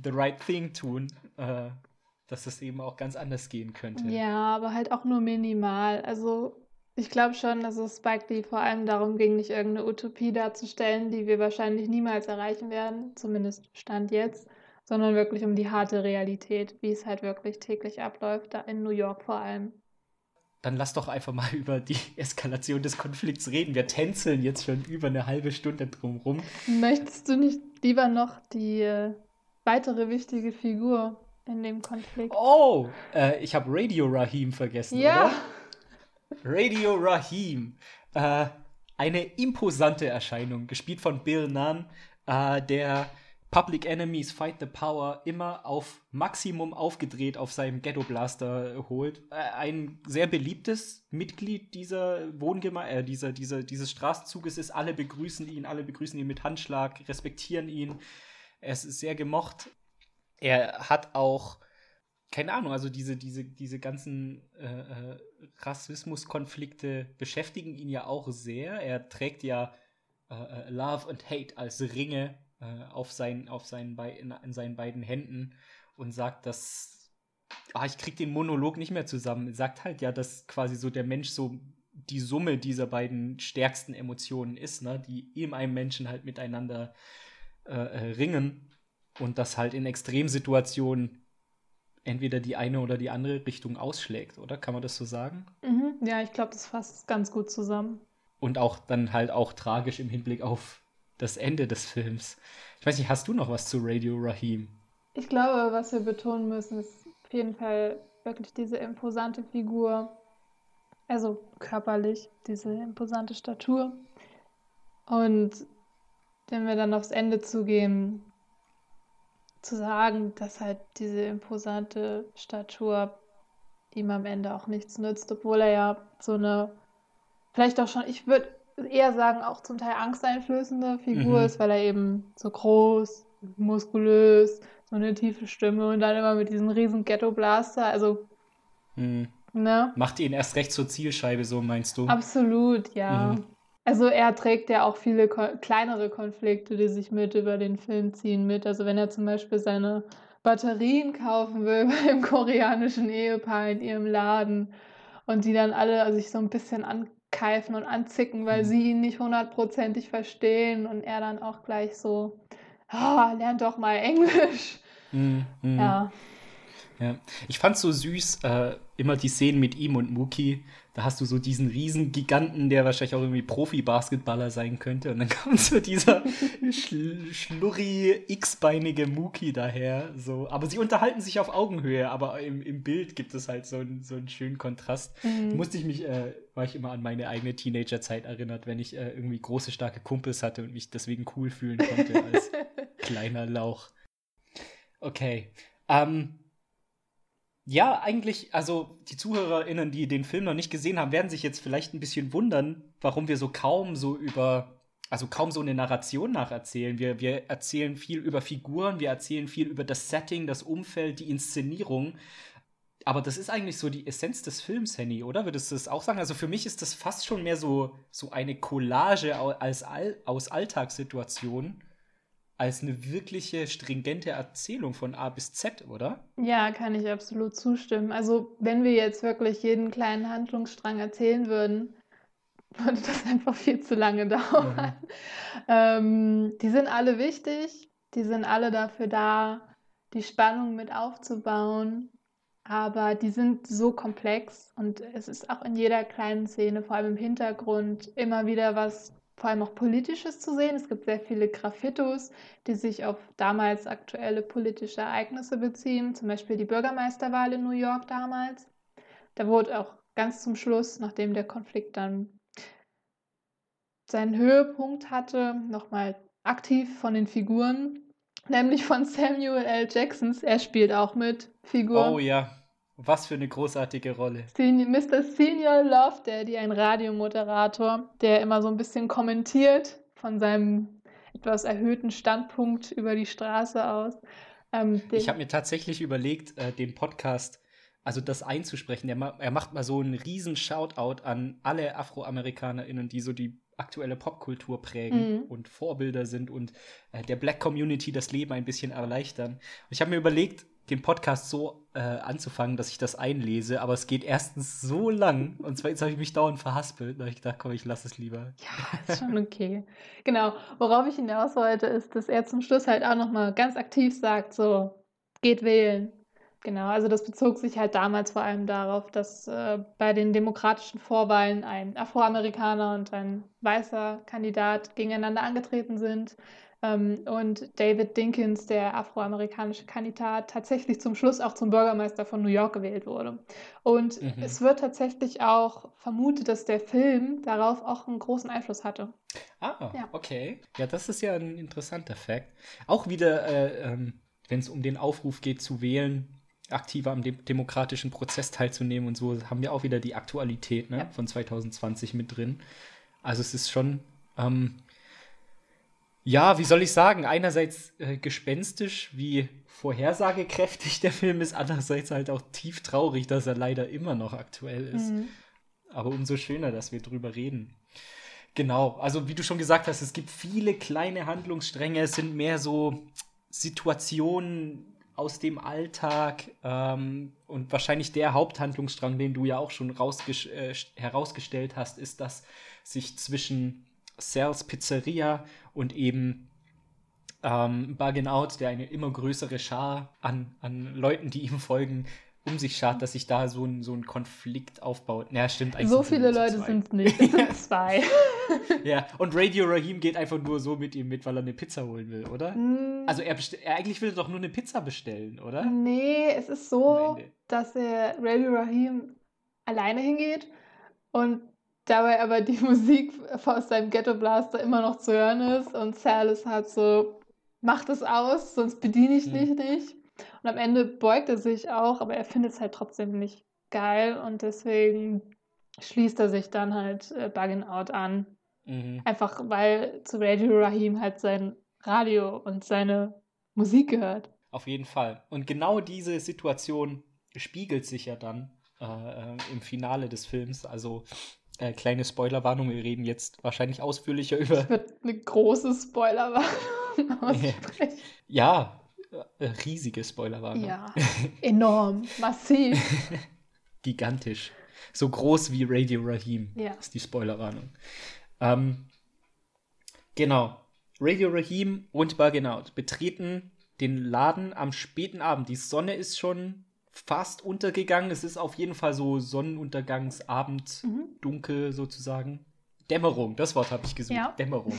the right thing tun, äh, dass es eben auch ganz anders gehen könnte. Ja, aber halt auch nur minimal. Also ich glaube schon, dass es Spike Lee vor allem darum ging, nicht irgendeine Utopie darzustellen, die wir wahrscheinlich niemals erreichen werden, zumindest Stand jetzt, sondern wirklich um die harte Realität, wie es halt wirklich täglich abläuft, da in New York vor allem. Dann lass doch einfach mal über die Eskalation des Konflikts reden. Wir tänzeln jetzt schon über eine halbe Stunde drumrum. Möchtest du nicht lieber noch die äh, weitere wichtige Figur in dem Konflikt? Oh, äh, ich habe Radio Rahim vergessen, Ja. oder? Radio Rahim. Äh, eine imposante Erscheinung, gespielt von Bill Nunn, äh, der Public Enemies Fight the Power immer auf Maximum aufgedreht auf seinem Ghetto Blaster holt. Äh, ein sehr beliebtes Mitglied dieser Wohngeme äh, dieser, dieser, dieses Straßenzuges ist. Alle begrüßen ihn, alle begrüßen ihn mit Handschlag, respektieren ihn. Er ist sehr gemocht. Er hat auch keine Ahnung, also diese, diese, diese ganzen äh, äh, Rassismuskonflikte beschäftigen ihn ja auch sehr. Er trägt ja äh, äh, Love und Hate als Ringe äh, auf, sein, auf seinen in, in seinen beiden Händen. und sagt, dass ah, ich krieg den Monolog nicht mehr zusammen. Sagt halt ja, dass quasi so der Mensch so die Summe dieser beiden stärksten Emotionen ist, ne, die in einem Menschen halt miteinander äh, äh, ringen und das halt in Extremsituationen entweder die eine oder die andere Richtung ausschlägt, oder? Kann man das so sagen? Mhm. Ja, ich glaube, das fasst ganz gut zusammen. Und auch dann halt auch tragisch im Hinblick auf das Ende des Films. Ich weiß nicht, hast du noch was zu Radio Rahim? Ich glaube, was wir betonen müssen, ist auf jeden Fall wirklich diese imposante Figur. Also körperlich, diese imposante Statur. Und wenn wir dann aufs Ende zugehen, zu sagen, dass halt diese imposante Statur ihm am Ende auch nichts nützt, obwohl er ja so eine, vielleicht auch schon, ich würde eher sagen, auch zum Teil angsteinflößende Figur Mhm. ist, weil er eben so groß, muskulös, so eine tiefe Stimme und dann immer mit diesem riesen Ghetto-Blaster, also, Hm. ne? Macht ihn erst recht zur Zielscheibe, so meinst du? Absolut, ja. Mhm. Also er trägt ja auch viele ko kleinere Konflikte, die sich mit über den Film ziehen, mit. Also wenn er zum Beispiel seine Batterien kaufen will beim koreanischen Ehepaar in ihrem Laden und die dann alle sich so ein bisschen ankeifen und anzicken, weil Mhm. sie ihn nicht hundertprozentig verstehen und er dann auch gleich so, ah, lernt doch mal Englisch. Hm. Ja. Ja. Ich fand so süß, äh, immer die Szenen mit ihm und Muki. Da hast du so diesen riesen Giganten, der wahrscheinlich auch irgendwie Profi-Basketballer sein könnte. Und dann kommt so dieser schl schlurri, x-beinige Muki daher. So. Aber sie unterhalten sich auf Augenhöhe, aber im, im Bild gibt es halt so, einen- so einen schönen Kontrast. Mhm. Musste ich mich, äh, war ich immer an meine eigene Teenagerzeit erinnert, wenn ich äh, irgendwie große, starke Kumpels hatte und mich deswegen cool fühlen konnte als kleiner Lauch. Okay. Ähm, ja, eigentlich, also die ZuhörerInnen, die den Film noch nicht gesehen haben, werden sich jetzt vielleicht ein bisschen wundern, warum wir so kaum so über, also kaum so eine Narration nacherzählen. Wir, wir erzählen viel über Figuren, wir erzählen viel über das Setting, das Umfeld, die Inszenierung. Aber das ist eigentlich so die Essenz des Films, Henny, oder? Würdest du das auch sagen? Also für mich ist das fast schon mehr so, so eine Collage au- als All aus Alltagssituationen als eine wirkliche stringente Erzählung von A bis Z, oder? Ja, kann ich absolut zustimmen. Also, wenn wir jetzt wirklich jeden kleinen Handlungsstrang erzählen würden, würde das einfach viel zu lange dauern. Ähm, die sind alle wichtig, die sind alle dafür da, die Spannung mit aufzubauen, aber die sind so komplex und es ist auch in jeder kleinen Szene, vor allem im Hintergrund, immer wieder was, vor allem auch Politisches zu sehen. Es gibt sehr viele Graffitos, die sich auf damals aktuelle politische Ereignisse beziehen, zum Beispiel die Bürgermeisterwahl in New York damals. Da wurde auch ganz zum Schluss, nachdem der Konflikt dann seinen Höhepunkt hatte, nochmal aktiv von den Figuren, nämlich von Samuel L. Jacksons. Er spielt auch mit Figuren. Oh ja, was für eine großartige Rolle. Senior, Mr. Senior Love Daddy, ein Radiomoderator, der immer so ein bisschen kommentiert von seinem etwas erhöhten Standpunkt über die Straße aus. Ähm, Ich habe mir tatsächlich überlegt, äh, den Podcast, also das einzusprechen. Er, ma er macht mal so einen riesen Shoutout an alle AfroamerikanerInnen, die so die aktuelle Popkultur prägen Mhm. und Vorbilder sind und äh, der Black Community das Leben ein bisschen erleichtern. Und ich habe mir überlegt, den Podcast so äh, anzufangen, dass ich das einlese, aber es geht erstens so lang und zweitens habe ich mich dauernd verhaspelt. Da habe ich gedacht, komm, ich lasse es lieber. Ja, ist schon okay. Genau. Worauf ich hinaus wollte, ist, dass er zum Schluss halt auch nochmal ganz aktiv sagt, so, geht wählen. Genau, also das bezog sich halt damals vor allem darauf, dass äh, bei den demokratischen Vorwahlen ein Afroamerikaner und ein weißer Kandidat gegeneinander angetreten sind. Ähm, und David Dinkins, der afroamerikanische Kandidat, tatsächlich zum Schluss auch zum Bürgermeister von New York gewählt wurde. Und Mhm. es wird tatsächlich auch vermutet, dass der Film darauf auch einen großen Einfluss hatte. Ah, Ja. okay. Ja, das ist ja ein interessanter Fakt. Auch wieder, äh, ähm, wenn es um den Aufruf geht zu wählen, aktiver am dem demokratischen Prozess teilzunehmen und so, haben wir auch wieder die Aktualität ne, Ja. von 2020 mit drin. Also es ist schon, ähm, ja, wie soll ich sagen, einerseits äh, gespenstisch, wie vorhersagekräftig der Film ist, andererseits halt auch tief traurig, dass er leider immer noch aktuell ist. Mhm. Aber umso schöner, dass wir drüber reden. Genau, also wie du schon gesagt hast, es gibt viele kleine Handlungsstränge, es sind mehr so Situationen, aus dem Alltag ähm, und wahrscheinlich der Haupthandlungsstrang, den du ja auch schon äh, herausgestellt hast, ist, dass sich zwischen Sal's Pizzeria und eben ähm, Buggin Out, der eine immer größere Schar an, an Leuten, die ihm folgen, um sich schart, dass sich da so ein, so ein Konflikt aufbaut. Ja, stimmt eigentlich. So viele Leute sind es nicht, es sind zwei. ja, und Radio Rahim geht einfach nur so mit ihm mit, weil er eine Pizza holen will, oder? Mm. Also er, er eigentlich will er doch nur eine Pizza bestellen, oder? Nee, es ist so, dass er Radio Rahim alleine hingeht und dabei aber die Musik aus seinem Ghetto Blaster immer noch zu hören ist und Sal ist halt so, mach das aus, sonst bediene ich dich nicht. Und am Ende beugt er sich auch, aber er findet es halt trotzdem nicht geil und deswegen schließt er sich dann halt äh, Buggin Out an. Mhm. Einfach weil zu Radio Rahim halt sein Radio und seine Musik gehört. Auf jeden Fall. Und genau diese Situation spiegelt sich ja dann äh, äh im Finale des Films. Also äh, kleine Spoilerwarnung, wir reden jetzt wahrscheinlich ausführlicher über. Das wird eine große Spoilerwarnung aussprechen. ja, äh, riesige Spoilerwarnung. Ja, enorm, massiv. Gigantisch. So groß wie Radio Rahim ja. ist die Spoilerwarnung. Ähm, genau. Radio Rahim und Buggin Out betreten den Laden am späten Abend. Die Sonne ist schon fast untergegangen. Es ist auf jeden Fall so Sonnenuntergangsabend, mhm. dunkel sozusagen. Dämmerung, das Wort habe ich gesucht. Ja. Dämmerung.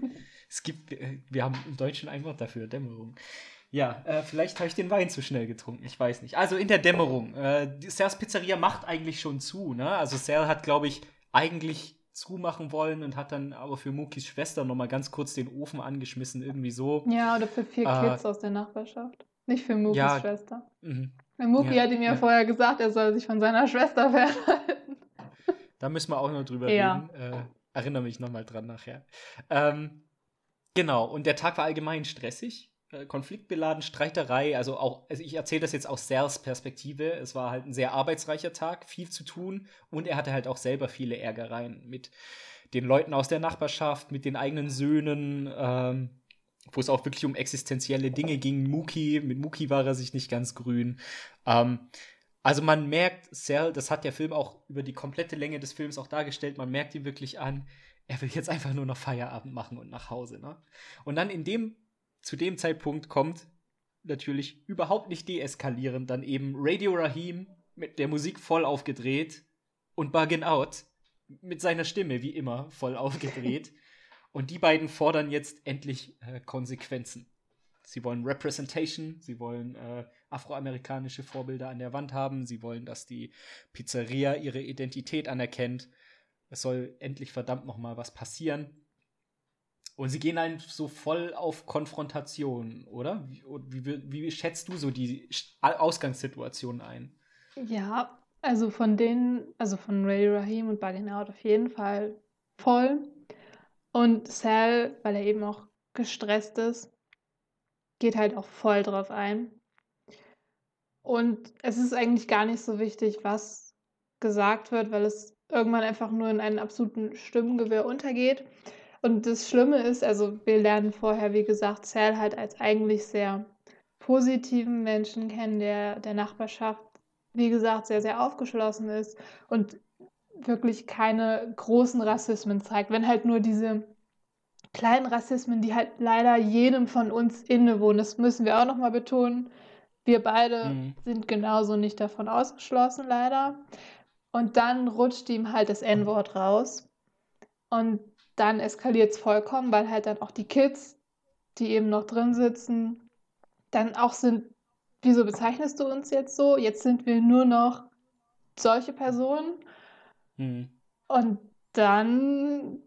es gibt, äh, wir haben im Deutschen ein Wort dafür, Dämmerung. Ja, äh, vielleicht habe ich den Wein zu schnell getrunken, ich weiß nicht. Also in der Dämmerung. Äh, Ser's Pizzeria macht eigentlich schon zu, ne? Also Ser hat, glaube ich, eigentlich zumachen wollen und hat dann aber für Mukis Schwester nochmal ganz kurz den Ofen angeschmissen, irgendwie so. Ja, oder für vier äh, Kids aus der Nachbarschaft. Nicht für Mukis ja, Schwester. Mhm. Muki ja, hat ihm ja, ja, vorher gesagt, er soll sich von seiner Schwester fernhalten. Da müssen wir auch noch drüber reden. Äh, erinnere mich nochmal dran nachher. Ähm, genau, und der Tag war allgemein stressig. Äh, konfliktbeladen, Streiterei, also auch, also ich erzähle das jetzt aus Sals Perspektive. Es war halt ein sehr arbeitsreicher Tag, viel zu tun und er hatte halt auch selber viele Ärgereien mit den Leuten aus der Nachbarschaft, mit den eigenen Söhnen, ähm, wo es auch wirklich um existenzielle Dinge ging. Muki, mit Muki war er sich nicht ganz grün. Ähm, also man merkt, Sal, das hat der Film auch über die komplette Länge des Films auch dargestellt, man merkt ihm wirklich an, er will jetzt einfach nur noch Feierabend machen und nach Hause. Ne? Und dann in dem zu dem Zeitpunkt kommt natürlich überhaupt nicht deeskalierend dann eben Radio Rahim mit der Musik voll aufgedreht und Buggin Out mit seiner Stimme wie immer voll aufgedreht. und die beiden fordern jetzt endlich äh, Konsequenzen. Sie wollen Representation, sie wollen äh, afroamerikanische Vorbilder an der Wand haben, sie wollen, dass die Pizzeria ihre Identität anerkennt. Es soll endlich verdammt noch mal was passieren. Und sie gehen dann so voll auf Konfrontation, oder? Wie, wie, wie schätzt du so die Ausgangssituation ein? Ja, also von denen, also von Ray Rahim und Bugging Out auf jeden Fall voll. Und Sal, weil er eben auch gestresst ist, geht halt auch voll drauf ein. Und es ist eigentlich gar nicht so wichtig, was gesagt wird, weil es irgendwann einfach nur in einen absoluten Stimmengewirr untergeht. Und das Schlimme ist, also wir lernen vorher, wie gesagt, Sal halt als eigentlich sehr positiven Menschen kennen, der der Nachbarschaft, wie gesagt, sehr, sehr aufgeschlossen ist und wirklich keine großen Rassismen zeigt. Wenn halt nur diese kleinen Rassismen, die halt leider jedem von uns innewohnen, das müssen wir auch nochmal betonen. Wir beide mhm. sind genauso nicht davon ausgeschlossen, leider. Und dann rutscht ihm halt das N-Wort raus. Und dann eskaliert es vollkommen, weil halt dann auch die Kids, die eben noch drin sitzen, dann auch sind, wieso bezeichnest du uns jetzt so? Jetzt sind wir nur noch solche Personen. Mhm. Und dann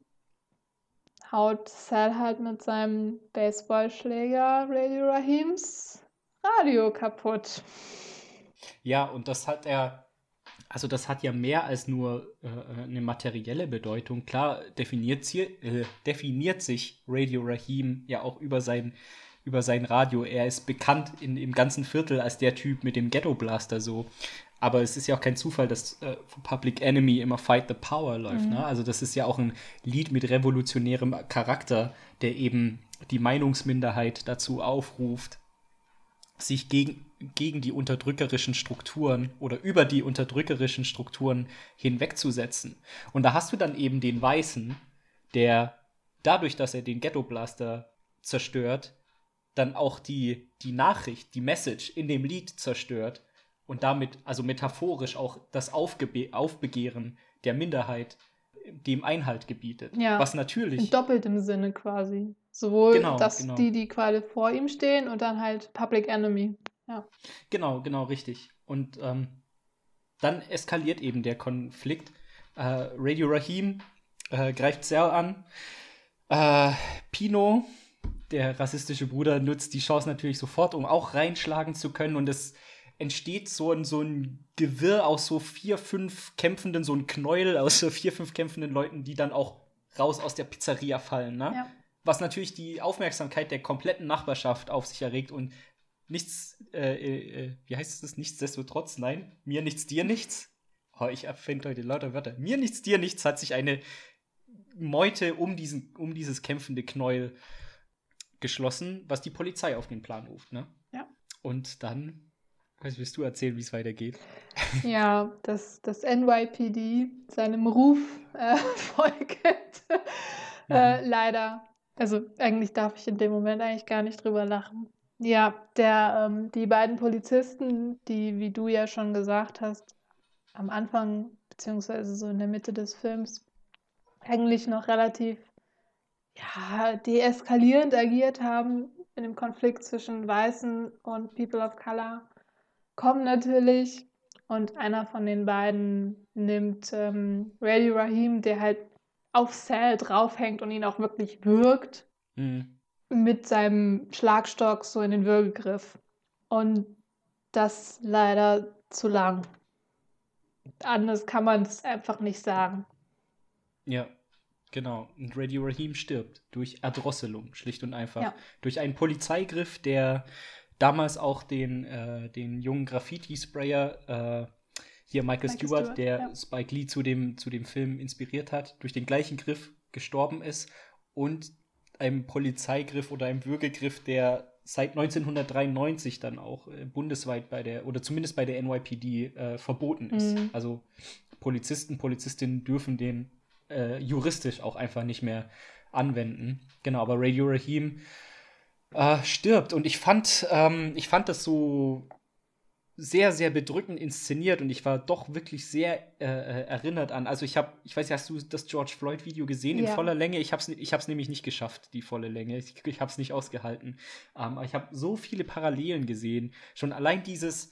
haut Sal halt mit seinem Baseballschläger Radio Rahims Radio kaputt. Ja, und das hat er also das hat ja mehr als nur äh, äh, eine materielle Bedeutung. Klar definiert, sie, äh, definiert sich Radio Rahim ja auch über sein, über sein Radio. Er ist bekannt in, im ganzen Viertel als der Typ mit dem Ghetto Blaster so. Aber es ist ja auch kein Zufall, dass äh, Public Enemy immer Fight the Power läuft. Mhm. Ne? Also das ist ja auch ein Lied mit revolutionärem Charakter, der eben die Meinungsminderheit dazu aufruft, sich gegen, gegen die unterdrückerischen Strukturen oder über die unterdrückerischen Strukturen hinwegzusetzen. Und da hast du dann eben den Weißen, der dadurch, dass er den Ghetto Blaster zerstört, dann auch die, die Nachricht, die Message in dem Lied zerstört und damit, also metaphorisch auch das Aufgebe Aufbegehren der Minderheit dem Einhalt gebietet. Ja, was natürlich. In doppeltem Sinne quasi. Sowohl, genau, dass genau. die, die quasi vor ihm stehen und dann halt Public Enemy. Ja. Genau, genau, richtig. Und ähm, dann eskaliert eben der Konflikt. Äh, Radio Rahim äh, greift Cell an. Äh, Pino, der rassistische Bruder, nutzt die Chance natürlich sofort, um auch reinschlagen zu können. Und es entsteht so ein, so ein Gewirr aus so vier, fünf kämpfenden, so ein Knäuel aus so vier, fünf kämpfenden Leuten, die dann auch raus aus der Pizzeria fallen. Ne? Ja. Was natürlich die Aufmerksamkeit der kompletten Nachbarschaft auf sich erregt und nichts, äh, äh, äh wie heißt es, nichtsdestotrotz, nein, mir nichts, dir nichts. Oh, ich erfinde heute lauter Wörter. Mir nichts, dir nichts hat sich eine Meute um, diesen, um dieses kämpfende Knäuel geschlossen, was die Polizei auf den Plan ruft. Ne? Ja. Und dann was willst du erzählen, wie es weitergeht? Ja, dass das NYPD seinem Ruf äh, folgt. äh, mhm. leider. Also eigentlich darf ich in dem Moment eigentlich gar nicht drüber lachen. Ja, der, ähm, die beiden Polizisten, die, wie du ja schon gesagt hast, am Anfang beziehungsweise so in der Mitte des Films eigentlich noch relativ ja, deeskalierend agiert haben in dem Konflikt zwischen Weißen und People of Color, kommen natürlich und einer von den beiden nimmt ähm, Radio Rahim, der halt auf Sal draufhängt und ihn auch wirklich wirkt, mhm. mit seinem Schlagstock so in den Würgegriff. Und das leider zu lang. Anders kann man es einfach nicht sagen. Ja, genau. Und Radio Rahim stirbt durch Erdrosselung, schlicht und einfach. Ja. Durch einen Polizeigriff, der damals auch den, äh, den jungen Graffiti-Sprayer, äh, hier Michael, Michael Stewart, Stewart, der ja. Spike Lee zu dem, zu dem Film inspiriert hat, durch den gleichen Griff gestorben ist und einem Polizeigriff oder einem Würgegriff, der seit 1993 dann auch äh, bundesweit bei der, oder zumindest bei der NYPD äh, verboten ist. Mhm. Also Polizisten, Polizistinnen dürfen den äh, juristisch auch einfach nicht mehr anwenden. Genau, aber Radio Rahim äh, stirbt. Und ich fand, ähm, ich fand das so sehr, sehr bedrückend inszeniert und ich war doch wirklich sehr äh, äh erinnert an. Also ich habe, ich weiß nicht, hast du das George Floyd Video gesehen ja. in voller Länge? Ich habe es ich hab's nämlich nicht geschafft, die volle Länge. Ich, ich habe es nicht ausgehalten. Ähm, aber ich habe so viele Parallelen gesehen. Schon allein dieses,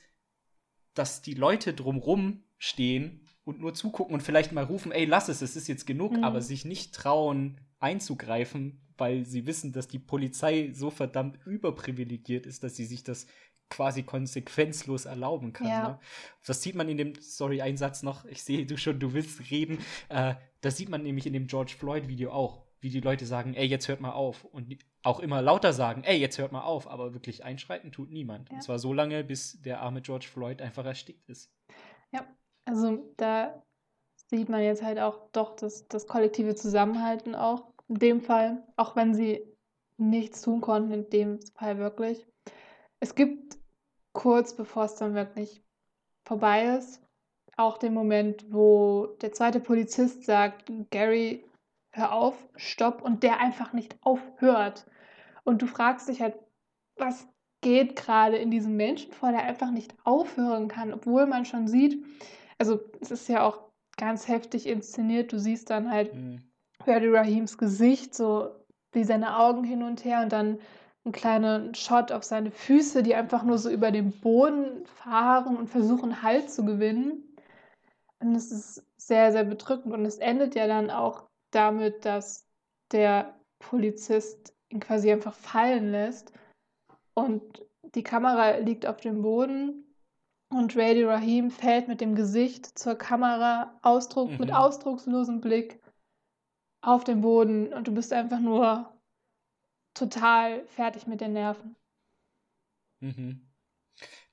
dass die Leute drumrum stehen und nur zugucken und vielleicht mal rufen, ey, lass es, es ist jetzt genug, mhm. aber sich nicht trauen einzugreifen, weil sie wissen, dass die Polizei so verdammt überprivilegiert ist, dass sie sich das quasi konsequenzlos erlauben kann. Ja. Ne? Das sieht man in dem, sorry, ein Satz noch, ich sehe du schon, du willst reden. Äh, das sieht man nämlich in dem George Floyd-Video auch, wie die Leute sagen, ey, jetzt hört mal auf. Und auch immer lauter sagen, ey, jetzt hört mal auf, aber wirklich einschreiten tut niemand. Ja. Und zwar so lange, bis der arme George Floyd einfach erstickt ist. Ja, also da sieht man jetzt halt auch doch das, das kollektive Zusammenhalten auch in dem Fall, auch wenn sie nichts tun konnten, in dem Fall wirklich. Es gibt kurz bevor es dann wirklich vorbei ist, auch den Moment, wo der zweite Polizist sagt, Gary, hör auf, stopp, und der einfach nicht aufhört. Und du fragst dich halt, was geht gerade in diesem Menschen vor, der einfach nicht aufhören kann, obwohl man schon sieht, also es ist ja auch ganz heftig inszeniert, du siehst dann halt mhm. Ferdi Rahims Gesicht, so wie seine Augen hin und her und dann ein kleiner Shot auf seine Füße, die einfach nur so über den Boden fahren und versuchen Halt zu gewinnen. Und es ist sehr, sehr bedrückend. Und es endet ja dann auch damit, dass der Polizist ihn quasi einfach fallen lässt. Und die Kamera liegt auf dem Boden und Rady Rahim fällt mit dem Gesicht zur Kamera, Ausdruck, mhm. mit ausdruckslosem Blick auf den Boden und du bist einfach nur total fertig mit den Nerven. Mhm.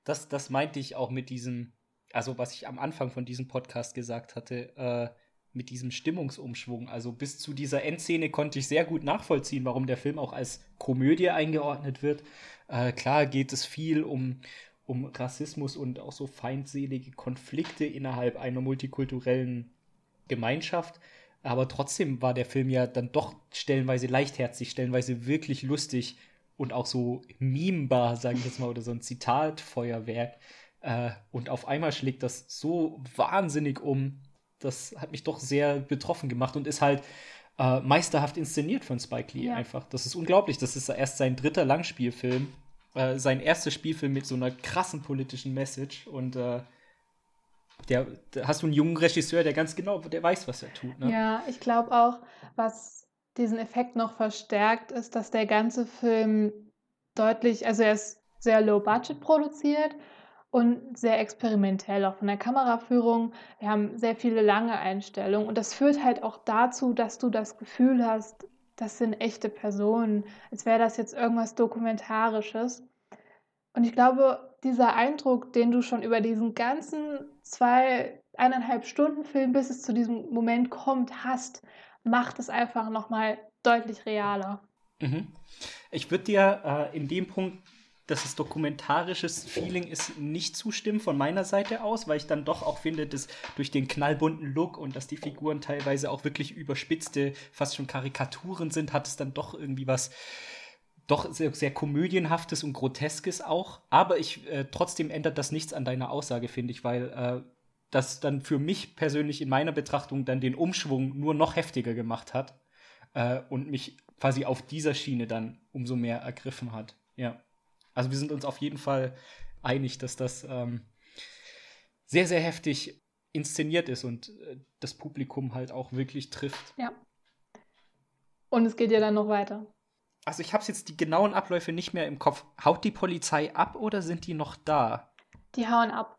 Das, das meinte ich auch mit diesem, also was ich am Anfang von diesem Podcast gesagt hatte, äh, mit diesem Stimmungsumschwung. Also bis zu dieser Endszene konnte ich sehr gut nachvollziehen, warum der Film auch als Komödie eingeordnet wird. Äh, klar geht es viel um, um Rassismus und auch so feindselige Konflikte innerhalb einer multikulturellen Gemeinschaft. Aber trotzdem war der Film ja dann doch stellenweise leichtherzig, stellenweise wirklich lustig und auch so memebar, sage ich jetzt mal, oder so ein Zitatfeuerwerk. Äh, und auf einmal schlägt das so wahnsinnig um. Das hat mich doch sehr betroffen gemacht und ist halt äh, meisterhaft inszeniert von Spike Lee ja. einfach. Das ist unglaublich. Das ist erst sein dritter Langspielfilm. Äh, sein erster Spielfilm mit so einer krassen politischen Message. Und äh, der, der, hast du einen jungen Regisseur, der ganz genau, der weiß, was er tut. Ne? Ja, ich glaube auch, was diesen Effekt noch verstärkt, ist, dass der ganze Film deutlich, also er ist sehr low budget produziert und sehr experimentell, auch von der Kameraführung. Wir haben sehr viele lange Einstellungen und das führt halt auch dazu, dass du das Gefühl hast, das sind echte Personen, als wäre das jetzt irgendwas Dokumentarisches. Und ich glaube, dieser Eindruck, den du schon über diesen ganzen zwei, eineinhalb Stunden Film, bis es zu diesem Moment kommt, hast, macht es einfach nochmal deutlich realer. Mhm. Ich würde dir äh, in dem Punkt dass es dokumentarisches Feeling ist, nicht zustimmen von meiner Seite aus, weil ich dann doch auch finde, dass durch den knallbunten Look und dass die Figuren teilweise auch wirklich überspitzte, fast schon Karikaturen sind, hat es dann doch irgendwie was doch sehr, sehr komödienhaftes und groteskes auch. Aber ich äh, trotzdem ändert das nichts an deiner Aussage, finde ich, weil äh, das dann für mich persönlich in meiner Betrachtung dann den Umschwung nur noch heftiger gemacht hat äh, und mich quasi auf dieser Schiene dann umso mehr ergriffen hat. Ja. Also wir sind uns auf jeden Fall einig, dass das ähm, sehr, sehr heftig inszeniert ist und äh, das Publikum halt auch wirklich trifft. Ja. Und es geht ja dann noch weiter. Also ich habe jetzt die genauen Abläufe nicht mehr im Kopf. Haut die Polizei ab oder sind die noch da? Die hauen ab.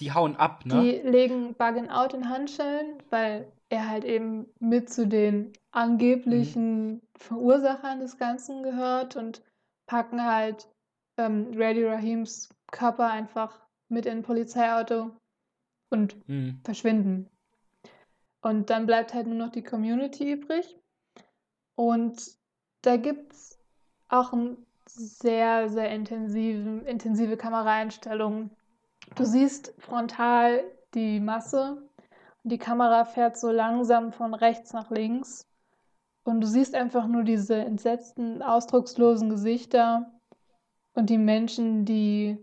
Die hauen ab, ne? Die legen Buggin Out in Handschellen, weil er halt eben mit zu den angeblichen mhm. Verursachern des Ganzen gehört und packen halt ähm, Reddy Rahims Körper einfach mit in ein Polizeiauto und mhm. verschwinden. Und dann bleibt halt nur noch die Community übrig. Und da gibt es auch eine sehr, sehr intensive, intensive Kameraeinstellungen. Du siehst frontal die Masse und die Kamera fährt so langsam von rechts nach links. Und du siehst einfach nur diese entsetzten, ausdruckslosen Gesichter und die Menschen, die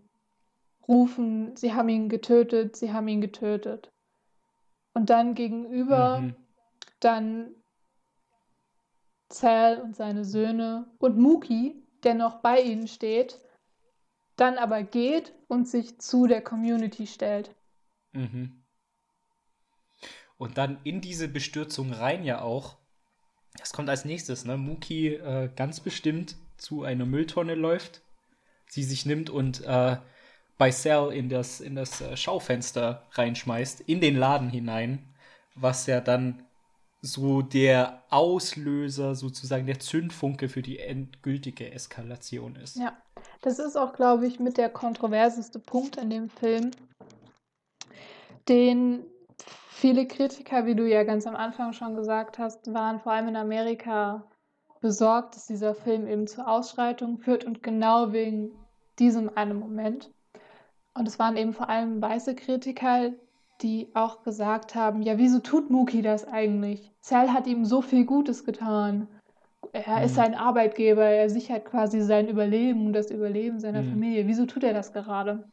rufen, sie haben ihn getötet, sie haben ihn getötet. Und dann gegenüber mhm. dann Zell und seine Söhne und Muki, der noch bei ihnen steht, dann aber geht und sich zu der Community stellt. Mhm. Und dann in diese Bestürzung rein ja auch, das kommt als nächstes, ne? Muki äh, ganz bestimmt zu einer Mülltonne läuft sie sich nimmt und äh, bei Cell in das, in das äh, Schaufenster reinschmeißt, in den Laden hinein, was ja dann so der Auslöser, sozusagen der Zündfunke für die endgültige Eskalation ist. Ja, das ist auch, glaube ich, mit der kontroverseste Punkt in dem Film, den viele Kritiker, wie du ja ganz am Anfang schon gesagt hast, waren vor allem in Amerika besorgt, dass dieser Film eben zu Ausschreitungen führt und genau wegen diesem einen Moment. Und es waren eben vor allem weiße Kritiker, die auch gesagt haben, ja, wieso tut Muki das eigentlich? Cell hat ihm so viel Gutes getan. Er mhm. ist sein Arbeitgeber, er sichert quasi sein Überleben und das Überleben seiner mhm. Familie. Wieso tut er das gerade?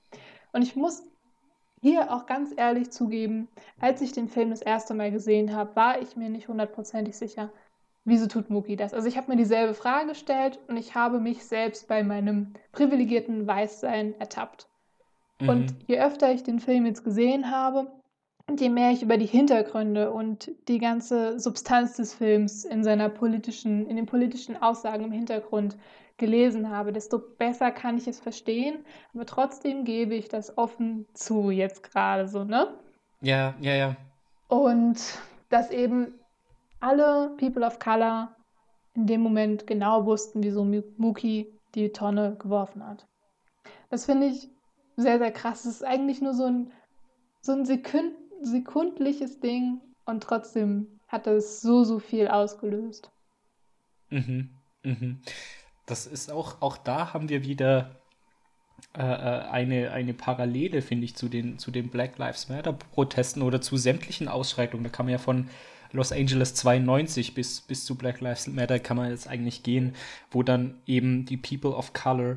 Und ich muss hier auch ganz ehrlich zugeben, als ich den Film das erste Mal gesehen habe, war ich mir nicht hundertprozentig sicher, wieso tut Muki das? Also ich habe mir dieselbe Frage gestellt und ich habe mich selbst bei meinem privilegierten Weißsein ertappt. Mhm. Und je öfter ich den Film jetzt gesehen habe und je mehr ich über die Hintergründe und die ganze Substanz des Films in seiner politischen, in den politischen Aussagen im Hintergrund gelesen habe, desto besser kann ich es verstehen. Aber trotzdem gebe ich das offen zu jetzt gerade so, ne? Ja, ja, ja. Und dass eben alle People of Color in dem Moment genau wussten, wieso Muki die Tonne geworfen hat. Das finde ich sehr, sehr krass. Es ist eigentlich nur so ein, so ein Sekund sekundliches Ding Und trotzdem hat das so, so viel ausgelöst. Mhm. Mhm. Das ist auch, auch da haben wir wieder äh, äh, eine, eine Parallele, finde ich, zu den, zu den Black Lives Matter-Protesten oder zu sämtlichen Ausschreitungen. Da kann man ja von Los Angeles 92 bis, bis zu Black Lives Matter kann man jetzt eigentlich gehen, wo dann eben die People of Color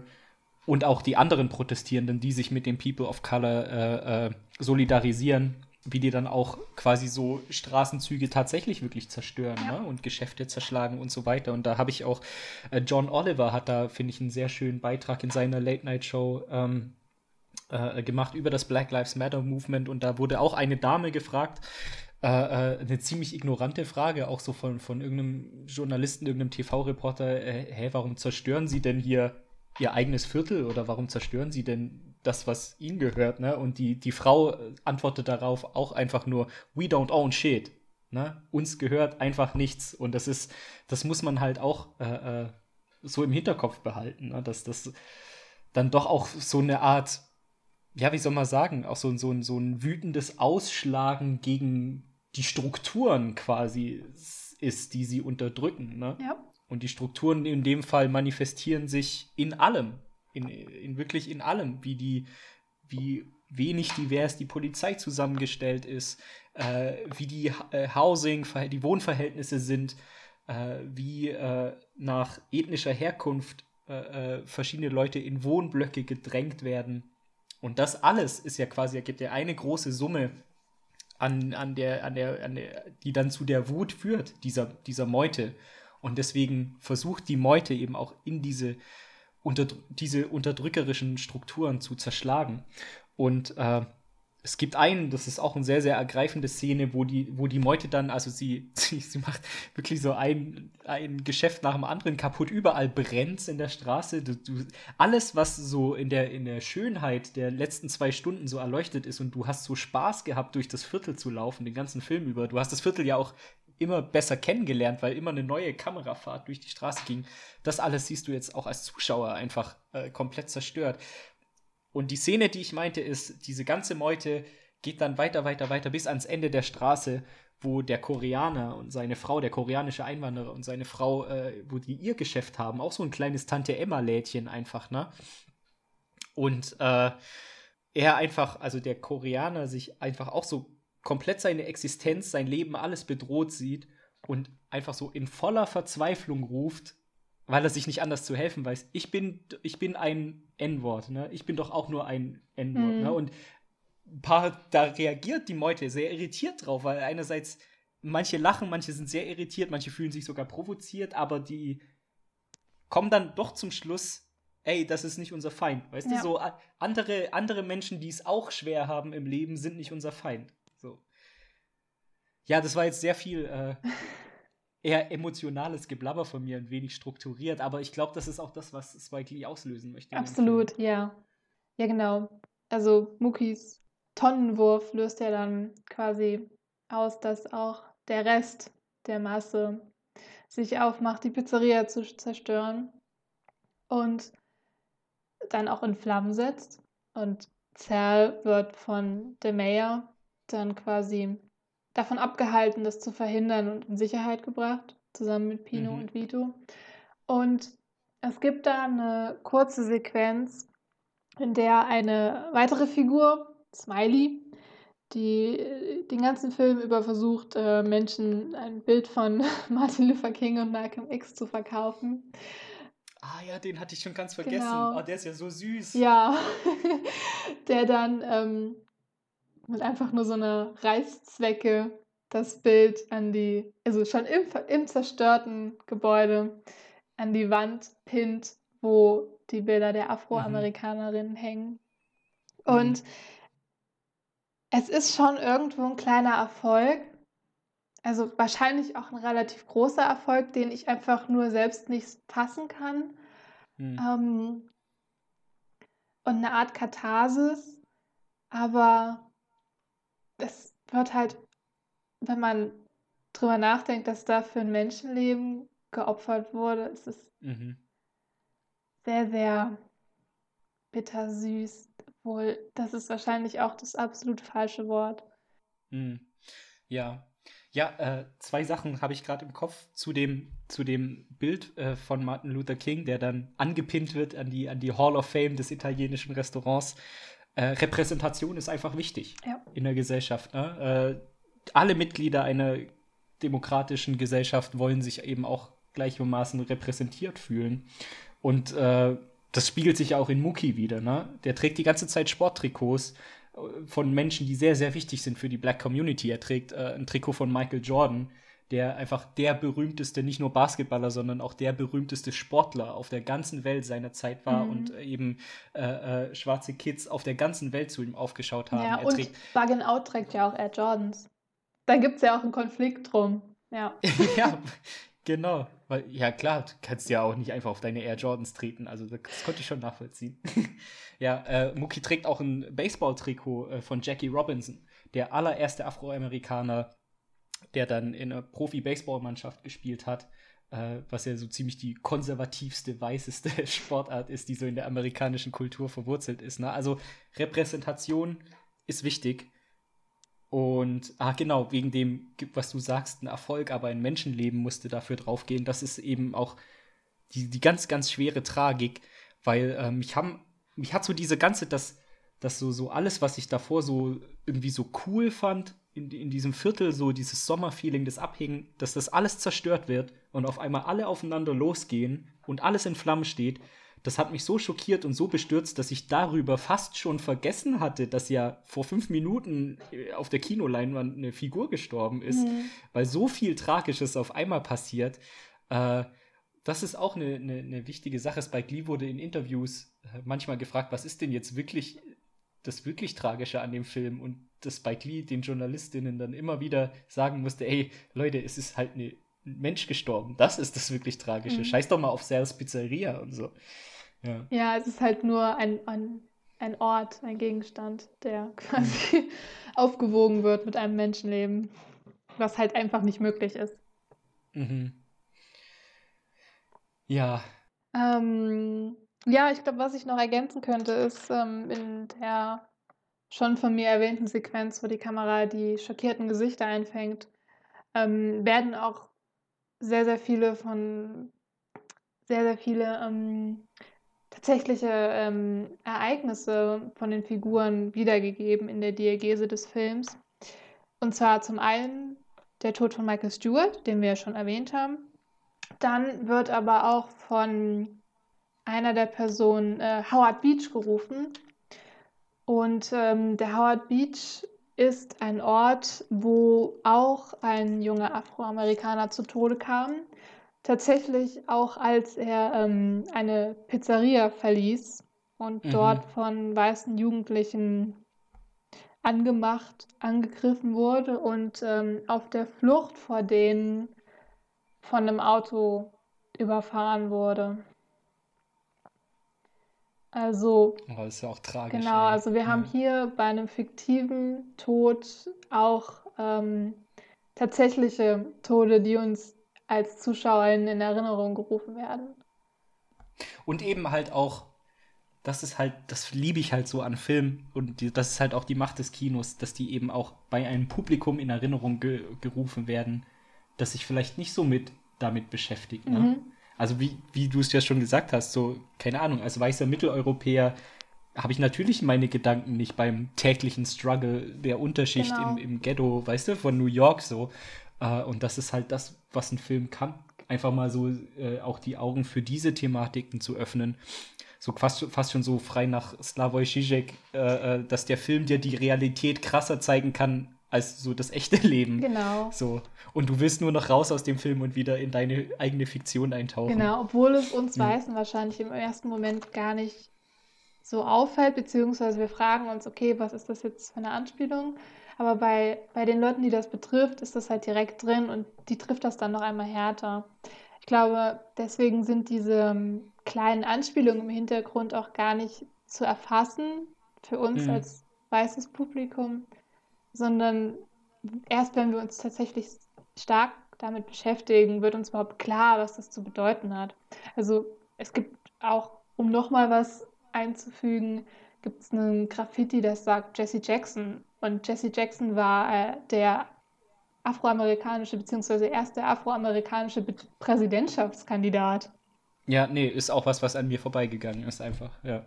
und auch die anderen Protestierenden, die sich mit den People of Color äh, äh, solidarisieren, wie die dann auch quasi so Straßenzüge tatsächlich wirklich zerstören ja. ne? und Geschäfte zerschlagen und so weiter. Und da habe ich auch, äh, John Oliver hat da, finde ich, einen sehr schönen Beitrag in seiner Late-Night-Show ähm, äh, gemacht über das Black Lives Matter Movement. Und da wurde auch eine Dame gefragt, äh, äh eine ziemlich ignorante Frage, auch so von, von irgendeinem Journalisten, irgendeinem TV-Reporter, äh, hä, warum zerstören Sie denn hier Ihr eigenes Viertel oder warum zerstören Sie denn das, was ihnen gehört, ne? Und die, die Frau antwortet darauf auch einfach nur, we don't own shit. Ne? Uns gehört einfach nichts. Und das ist, das muss man halt auch äh, äh, so im Hinterkopf behalten, ne? dass das dann doch auch so eine Art, ja, wie soll man sagen, auch so, so, so ein wütendes Ausschlagen gegen die Strukturen quasi ist, die sie unterdrücken. Ne? Ja. Und die Strukturen in dem Fall manifestieren sich in allem in, in wirklich in allem, wie die, wie wenig divers die Polizei zusammengestellt ist, äh, wie die äh, Housing, die Wohnverhältnisse sind, äh, wie äh, nach ethnischer Herkunft äh, äh, verschiedene Leute in Wohnblöcke gedrängt werden. Und das alles ist ja quasi, ergibt ja eine große Summe an, an der, an der, an der, die dann zu der Wut führt, dieser, dieser Meute. Und deswegen versucht die Meute eben auch in diese unter, diese unterdrückerischen Strukturen zu zerschlagen. Und äh, es gibt einen, das ist auch eine sehr, sehr ergreifende Szene, wo die, wo die Meute dann, also sie, sie, sie macht wirklich so ein, ein Geschäft nach dem anderen kaputt, überall brennt in der Straße. Du, du, alles, was so in der, in der Schönheit der letzten zwei Stunden so erleuchtet ist und du hast so Spaß gehabt, durch das Viertel zu laufen, den ganzen Film über. Du hast das Viertel ja auch immer besser kennengelernt, weil immer eine neue Kamerafahrt durch die Straße ging. Das alles siehst du jetzt auch als Zuschauer einfach äh, komplett zerstört. Und die Szene, die ich meinte, ist, diese ganze Meute geht dann weiter, weiter, weiter bis ans Ende der Straße, wo der Koreaner und seine Frau, der koreanische Einwanderer und seine Frau, äh, wo die ihr Geschäft haben, auch so ein kleines Tante-Emma-Lädchen einfach, ne? Und äh, er einfach, also der Koreaner sich einfach auch so komplett seine Existenz, sein Leben, alles bedroht sieht und einfach so in voller Verzweiflung ruft, weil er sich nicht anders zu helfen weiß. Ich bin, ich bin ein N-Wort, ne? Ich bin doch auch nur ein N-Wort, ne? mhm. ne? Und ein paar, da reagiert die Meute sehr irritiert drauf, weil einerseits manche lachen, manche sind sehr irritiert, manche fühlen sich sogar provoziert, aber die kommen dann doch zum Schluss, ey, das ist nicht unser Feind. Weißt ja. du, so andere, andere Menschen, die es auch schwer haben im Leben, sind nicht unser Feind. Ja, das war jetzt sehr viel äh, eher emotionales Geblabber von mir und wenig strukturiert, aber ich glaube, das ist auch das, was Spike Lee auslösen möchte. Absolut, ja. Ja, genau. Also Mukis Tonnenwurf löst ja dann quasi aus, dass auch der Rest der Masse sich aufmacht, die Pizzeria zu zerstören und dann auch in Flammen setzt. Und Zerl wird von der Mayor dann quasi davon abgehalten, das zu verhindern und in Sicherheit gebracht, zusammen mit Pino mhm. und Vito. Und es gibt da eine kurze Sequenz, in der eine weitere Figur, Smiley, die den ganzen Film über versucht, äh, Menschen ein Bild von Martin Luther King und Malcolm X zu verkaufen. Ah ja, den hatte ich schon ganz vergessen. Genau. Oh, der ist ja so süß. Ja, der dann ähm, mit einfach nur so einer Reißzwecke das Bild an die, also schon im, im zerstörten Gebäude an die Wand pinnt, wo die Bilder der Afroamerikanerinnen mhm. hängen. Und mhm. es ist schon irgendwo ein kleiner Erfolg. Also wahrscheinlich auch ein relativ großer Erfolg, den ich einfach nur selbst nicht fassen kann. Mhm. Ähm, und eine Art Katharsis. Aber es wird halt, wenn man drüber nachdenkt, dass da für ein Menschenleben geopfert wurde, ist es mhm. sehr, sehr bittersüß. Wohl, das ist wahrscheinlich auch das absolut falsche Wort. Mhm. Ja, Ja, äh, zwei Sachen habe ich gerade im Kopf zu dem, zu dem Bild äh, von Martin Luther King, der dann angepinnt wird an die, an die Hall of Fame des italienischen Restaurants. Äh, Repräsentation ist einfach wichtig ja. in der Gesellschaft. Ne? Äh, alle Mitglieder einer demokratischen Gesellschaft wollen sich eben auch gleichermaßen repräsentiert fühlen. Und äh, das spiegelt sich auch in Muki wieder. Ne? Der trägt die ganze Zeit Sporttrikots von Menschen, die sehr, sehr wichtig sind für die Black Community. Er trägt äh, ein Trikot von Michael Jordan, der einfach der berühmteste, nicht nur Basketballer, sondern auch der berühmteste Sportler auf der ganzen Welt seiner Zeit war mhm. und eben äh, äh, schwarze Kids auf der ganzen Welt zu ihm aufgeschaut haben. Ja, er und Buggin Out trägt ja auch Air Jordans. Da gibt es ja auch einen Konflikt drum. Ja. ja, Genau, weil ja klar, du kannst ja auch nicht einfach auf deine Air Jordans treten, also das konnte ich schon nachvollziehen. ja, äh, Muki trägt auch ein Baseball-Trikot äh, von Jackie Robinson, der allererste Afroamerikaner, der dann in einer Profi-Baseball-Mannschaft gespielt hat, äh, was ja so ziemlich die konservativste, weißeste Sportart ist, die so in der amerikanischen Kultur verwurzelt ist. Ne? Also Repräsentation ist wichtig und, ah, genau, wegen dem, was du sagst, ein Erfolg, aber ein Menschenleben musste dafür draufgehen. Das ist eben auch die, die ganz, ganz schwere Tragik, weil äh, mich haben, mich hat so diese ganze, das, das so, so alles, was ich davor so irgendwie so cool fand, in, in diesem Viertel, so dieses Sommerfeeling, das Abhängen, dass das alles zerstört wird und auf einmal alle aufeinander losgehen und alles in Flammen steht das hat mich so schockiert und so bestürzt, dass ich darüber fast schon vergessen hatte, dass ja vor fünf Minuten äh, auf der Kinoleinwand eine Figur gestorben ist, mhm. weil so viel Tragisches auf einmal passiert. Äh, das ist auch eine, eine, eine, wichtige Sache. Spike Lee wurde in Interviews äh, manchmal gefragt, was ist denn jetzt wirklich das wirklich Tragische an dem Film? Und dass Spike Lee den Journalistinnen dann immer wieder sagen musste, ey, Leute, es ist halt eine ein Mensch gestorben. Das ist das wirklich Tragische. Mhm. Scheiß doch mal auf Sales Pizzeria und so. Ja. ja, es ist halt nur ein, ein, ein Ort, ein Gegenstand, der quasi mhm. aufgewogen wird mit einem Menschenleben, was halt einfach nicht möglich ist. Mhm. Ja. Ähm, ja, ich glaube, was ich noch ergänzen könnte, ist ähm, in der schon von mir erwähnten Sequenz, wo die Kamera die schockierten Gesichter einfängt, ähm, werden auch sehr, sehr viele von sehr, sehr viele ähm, tatsächliche ähm, Ereignisse von den Figuren wiedergegeben in der Diagese des Films. Und zwar zum einen der Tod von Michael Stewart, den wir ja schon erwähnt haben. Dann wird aber auch von einer der Personen äh, Howard Beach gerufen. Und ähm, der Howard Beach ist ein Ort, wo auch ein junger Afroamerikaner zu Tode kam. Tatsächlich auch, als er ähm, eine Pizzeria verließ und mhm. dort von weißen Jugendlichen angemacht, angegriffen wurde und ähm, auf der Flucht vor denen von einem Auto überfahren wurde. Also. Das ist ja auch tragisch. Genau, ey. also wir ja. haben hier bei einem fiktiven Tod auch ähm, tatsächliche Tode, die uns als Zuschauerin in Erinnerung gerufen werden. Und eben halt auch, das ist halt, das liebe ich halt so an Filmen und die, das ist halt auch die Macht des Kinos, dass die eben auch bei einem Publikum in Erinnerung ge gerufen werden, das sich vielleicht nicht so mit damit beschäftigt. Ne? Mhm. Also wie, wie du es ja schon gesagt hast, so, keine Ahnung, als weißer Mitteleuropäer habe ich natürlich meine Gedanken nicht beim täglichen Struggle der Unterschicht genau. im, im Ghetto, weißt du, von New York so. Äh, und das ist halt das, was ein Film kann. Einfach mal so äh, auch die Augen für diese Thematiken zu öffnen. So fast, fast schon so frei nach Slavoj Žižek, äh, äh, dass der Film dir die Realität krasser zeigen kann als so das echte Leben. Genau. So. Und du willst nur noch raus aus dem Film und wieder in deine eigene Fiktion eintauchen. Genau, obwohl es uns mhm. Weißen wahrscheinlich im ersten Moment gar nicht so auffällt, beziehungsweise wir fragen uns, okay, was ist das jetzt für eine Anspielung? Aber bei, bei den Leuten, die das betrifft, ist das halt direkt drin und die trifft das dann noch einmal härter. Ich glaube, deswegen sind diese ähm, kleinen Anspielungen im Hintergrund auch gar nicht zu erfassen für uns mhm. als weißes Publikum, sondern erst wenn wir uns tatsächlich stark damit beschäftigen, wird uns überhaupt klar, was das zu bedeuten hat. Also es gibt auch, um nochmal was einzufügen, gibt es einen Graffiti, das sagt Jesse Jackson. Und Jesse Jackson war äh, der afroamerikanische, beziehungsweise erste afroamerikanische Be Präsidentschaftskandidat. Ja, nee, ist auch was, was an mir vorbeigegangen ist, einfach, ja.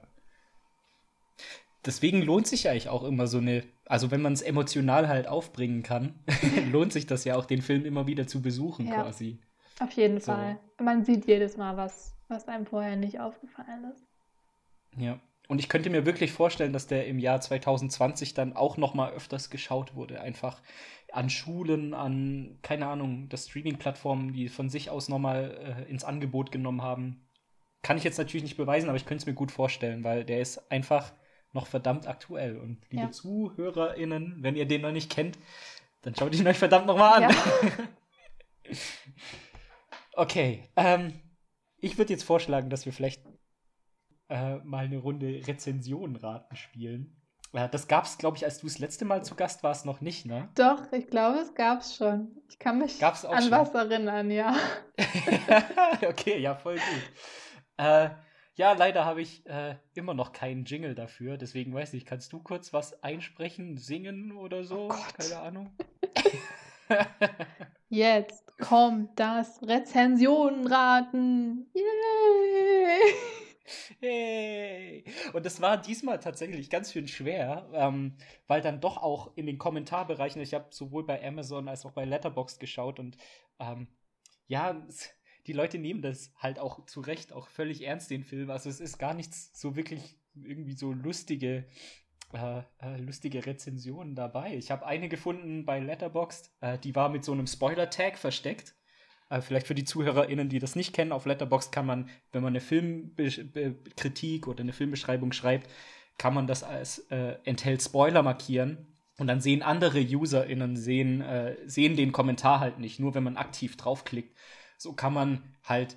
Deswegen lohnt sich eigentlich auch immer so eine, also wenn man es emotional halt aufbringen kann, lohnt sich das ja auch, den Film immer wieder zu besuchen, Ja. quasi. Auf jeden So. Fall. Man sieht jedes Mal was, was einem vorher nicht aufgefallen ist. Ja. Und ich könnte mir wirklich vorstellen, dass der im Jahr 2020 dann auch noch mal öfters geschaut wurde. Einfach an Schulen, an, keine Ahnung, das Streaming-Plattformen, die von sich aus noch mal äh, ins Angebot genommen haben. Kann ich jetzt natürlich nicht beweisen, aber ich könnte es mir gut vorstellen, weil der ist einfach noch verdammt aktuell. Und liebe Ja. ZuhörerInnen, wenn ihr den noch nicht kennt, dann schaut ihn euch verdammt noch mal an. Ja. okay, ähm, ich würde jetzt vorschlagen, dass wir vielleicht äh, mal eine Runde Rezensionraten spielen. Äh, das gab es, glaube ich, als du das letzte Mal zu Gast warst, noch nicht, ne? Doch, ich glaube, es gab's schon. Ich kann mich an schon? was erinnern, ja. okay, ja, voll gut. Äh, ja, leider habe ich äh, immer noch keinen Jingle dafür, deswegen weiß ich, kannst du kurz was einsprechen, singen oder so? Keine Ahnung. Jetzt kommt das Rezensionenraten. Yay! Hey! Und das war diesmal tatsächlich ganz schön schwer, ähm, weil dann doch auch in den Kommentarbereichen, ich habe sowohl bei Amazon als auch bei Letterboxd geschaut und ähm, ja, es- die Leute nehmen das halt auch zu Recht auch völlig ernst, den Film. Also es ist gar nichts so wirklich irgendwie so lustige, äh, äh, lustige Rezensionen dabei. Ich habe eine gefunden bei Letterboxd, äh, die war mit so einem Spoiler-Tag versteckt. Äh, vielleicht für die ZuhörerInnen, die das nicht kennen, auf Letterboxd kann man, wenn man eine Filmkritik oder eine Filmbeschreibung schreibt, kann man das als äh, enthält Spoiler markieren. Und dann sehen andere UserInnen sehen, äh, sehen den Kommentar halt nicht, nur wenn man aktiv draufklickt. So kann man halt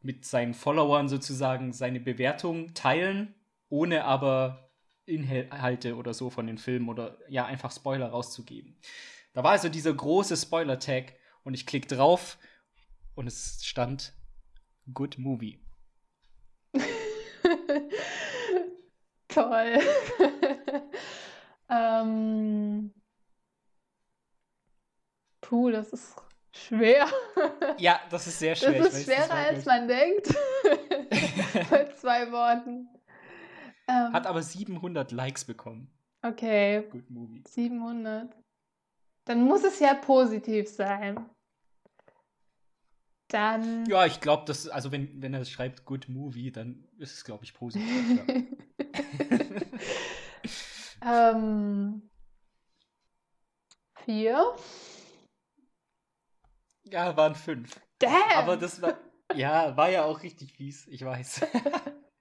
mit seinen Followern sozusagen seine Bewertung teilen, ohne aber Inhalte oder so von den Filmen oder ja, einfach Spoiler rauszugeben. Da war also dieser große Spoiler-Tag und ich klicke drauf und es stand Good Movie. Toll. ähm, puh, das ist schwer. Ja, das ist sehr schwer. Das ist schwerer, war als man denkt. Mit zwei Worten. Ähm, Hat aber 700 Likes bekommen. okay, Good Movie. 700. Dann muss es ja positiv sein. Dann. Ja, ich glaube, das, also wenn, wenn er schreibt Good Movie, dann ist es, glaube ich, positiv. ähm, vier. Ja, waren fünf. Damn! Aber das war, ja, war ja auch richtig fies, ich weiß.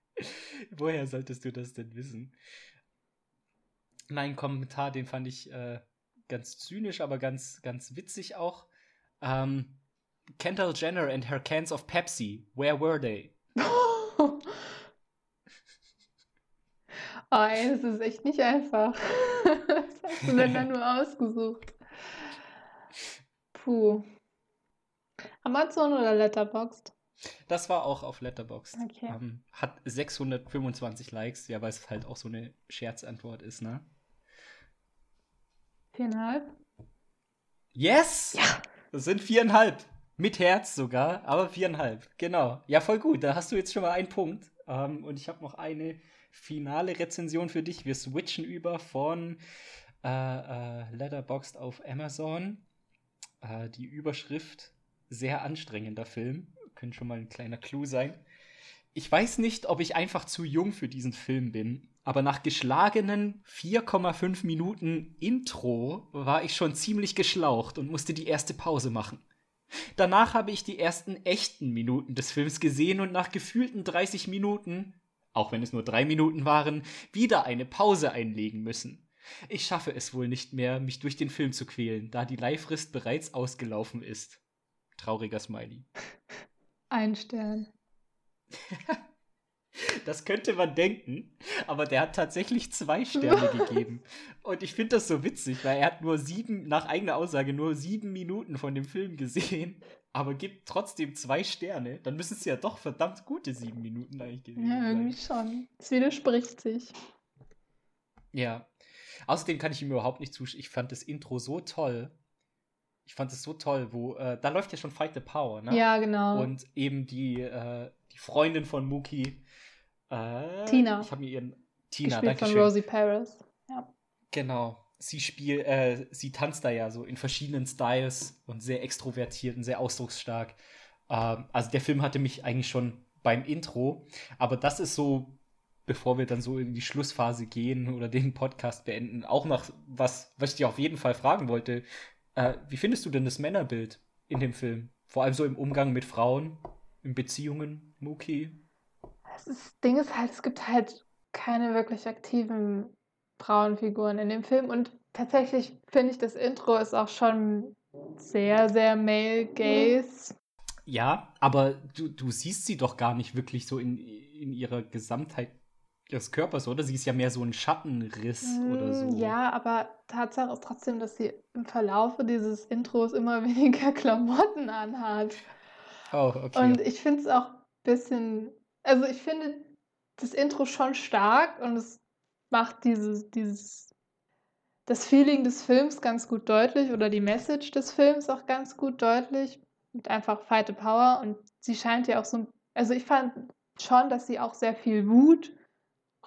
Woher solltest du das denn wissen? Mein Kommentar, den fand ich äh, ganz zynisch, aber ganz, ganz witzig auch. Ähm, Kendall Jenner and her cans of Pepsi, where were they? Oh, ey, das ist echt nicht einfach. Was hast du denn da nur ausgesucht? Puh. Amazon oder Letterboxd? Das war auch auf Letterboxd. Okay. Ähm, hat 625 Likes, ja, weil es halt auch so eine Scherzantwort ist, ne? Viereinhalb? Yes! Ja! Das sind viereinhalb. Mit Herz sogar, aber viereinhalb. Genau. Ja, voll gut. Da hast du jetzt schon mal einen Punkt. Ähm, und ich habe noch eine finale Rezension für dich. Wir switchen über von äh, äh, Letterboxd auf Amazon. Äh, die Überschrift sehr anstrengender Film. Könnte schon mal ein kleiner Clou sein. Ich weiß nicht, ob ich einfach zu jung für diesen Film bin, aber nach geschlagenen 4,5 Minuten Intro war ich schon ziemlich geschlaucht und musste die erste Pause machen. Danach habe ich die ersten echten Minuten des Films gesehen und nach gefühlten 30 Minuten, auch wenn es nur drei Minuten waren, wieder eine Pause einlegen müssen. Ich schaffe es wohl nicht mehr, mich durch den Film zu quälen, da die Leihfrist bereits ausgelaufen ist. Trauriger Smiley. Ein Stern. Das könnte man denken, aber der hat tatsächlich zwei Sterne gegeben. Und ich finde das so witzig, weil er hat nur sieben, nach eigener Aussage, nur sieben Minuten von dem Film gesehen, aber gibt trotzdem zwei Sterne. Dann müssen es ja doch verdammt gute sieben Minuten eigentlich gewesen Ja, sein. irgendwie schon. Es widerspricht sich. Ja. Außerdem kann ich ihm überhaupt nicht zustimmen. Ich fand das Intro so toll. Ich fand es so toll, wo äh, da läuft ja schon Fight the Power, ne? Ja, genau. Und eben die, äh, die Freundin von Mookie. Äh, Tina. Ich habe mir ihren Tina, Gespielt danke von schön. Rosie Paris. Ja. Genau. Sie spielt, äh, sie tanzt da ja so in verschiedenen Styles und sehr extrovertiert und sehr ausdrucksstark. Ähm, also der Film hatte mich eigentlich schon beim Intro, aber das ist so, bevor wir dann so in die Schlussphase gehen oder den Podcast beenden, auch noch was, was ich dir auf jeden Fall fragen wollte. Äh, wie findest du denn das Männerbild in dem Film? Vor allem so im Umgang mit Frauen, in Beziehungen, ist, das Ding ist halt, es gibt halt keine wirklich aktiven Frauenfiguren in dem Film und tatsächlich finde ich, das Intro ist auch schon sehr, sehr male gaze. Ja, aber du, du siehst sie doch gar nicht wirklich so in, in ihrer Gesamtheit ihres Körpers, oder? Sie ist ja mehr so ein Schattenriss oder so. Mm, Ja, aber Tatsache ist trotzdem, dass sie im Verlaufe dieses Intros immer weniger Klamotten anhat. Oh, okay. Und ich finde es auch ein bisschen, also ich finde das Intro schon stark und es macht dieses, dieses, das Feeling des Films ganz gut deutlich oder die Message des Films auch ganz gut deutlich mit einfach Fight the Power und sie scheint ja auch so, also ich fand schon, dass sie auch sehr viel Wut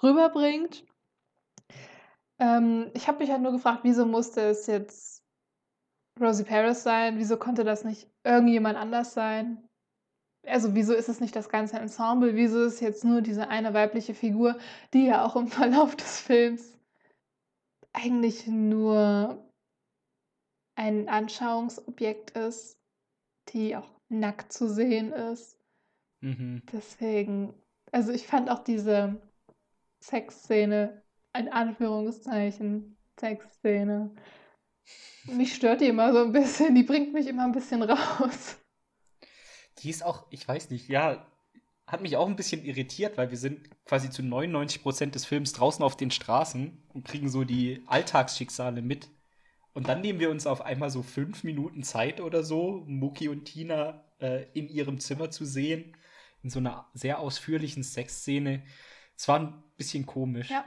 rüberbringt. Ähm, ich habe mich halt nur gefragt, wieso musste es jetzt Rosie Paris sein? Wieso konnte das nicht irgendjemand anders sein? Also wieso ist es nicht das ganze Ensemble? Wieso ist jetzt nur diese eine weibliche Figur, die ja auch im Verlauf des Films eigentlich nur ein Anschauungsobjekt ist, die auch nackt zu sehen ist? Mhm. Deswegen, also ich fand auch diese Sexszene, in Anführungszeichen, Sexszene, mich stört die immer so ein bisschen, die bringt mich immer ein bisschen raus. Die ist auch, ich weiß nicht, ja, hat mich auch ein bisschen irritiert, weil wir sind quasi zu 99% des Films draußen auf den Straßen und kriegen so die Alltagsschicksale mit. Und dann nehmen wir uns auf einmal so fünf Minuten Zeit oder so, Muki und Tina äh, in ihrem Zimmer zu sehen, in so einer sehr ausführlichen Sexszene. Es war ein bisschen komisch. Ja.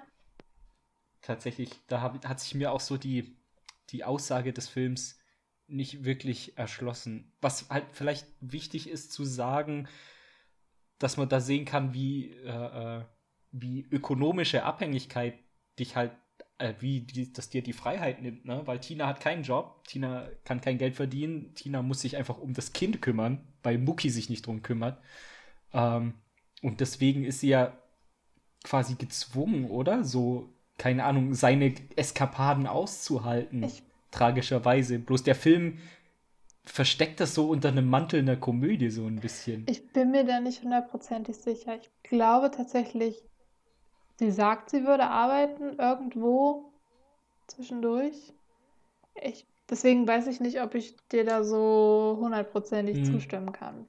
Tatsächlich, da hab, hat sich mir auch so die, die Aussage des Films nicht wirklich erschlossen. Was halt vielleicht wichtig ist zu sagen, dass man da sehen kann, wie, äh, äh, wie ökonomische Abhängigkeit dich halt, äh, wie die, dass dir die Freiheit nimmt, ne? Weil Tina hat keinen Job, Tina kann kein Geld verdienen, Tina muss sich einfach um das Kind kümmern, weil Muki sich nicht drum kümmert. Ähm, und deswegen ist sie ja quasi gezwungen, oder? So, keine Ahnung, seine Eskapaden auszuhalten. Ich tragischerweise. Bloß der Film versteckt das so unter einem Mantel einer Komödie so ein bisschen. Ich bin mir da nicht hundertprozentig sicher. Ich glaube tatsächlich, sie sagt, sie würde arbeiten irgendwo zwischendurch. Ich, deswegen weiß ich nicht, ob ich dir da so hundertprozentig Hm. zustimmen kann.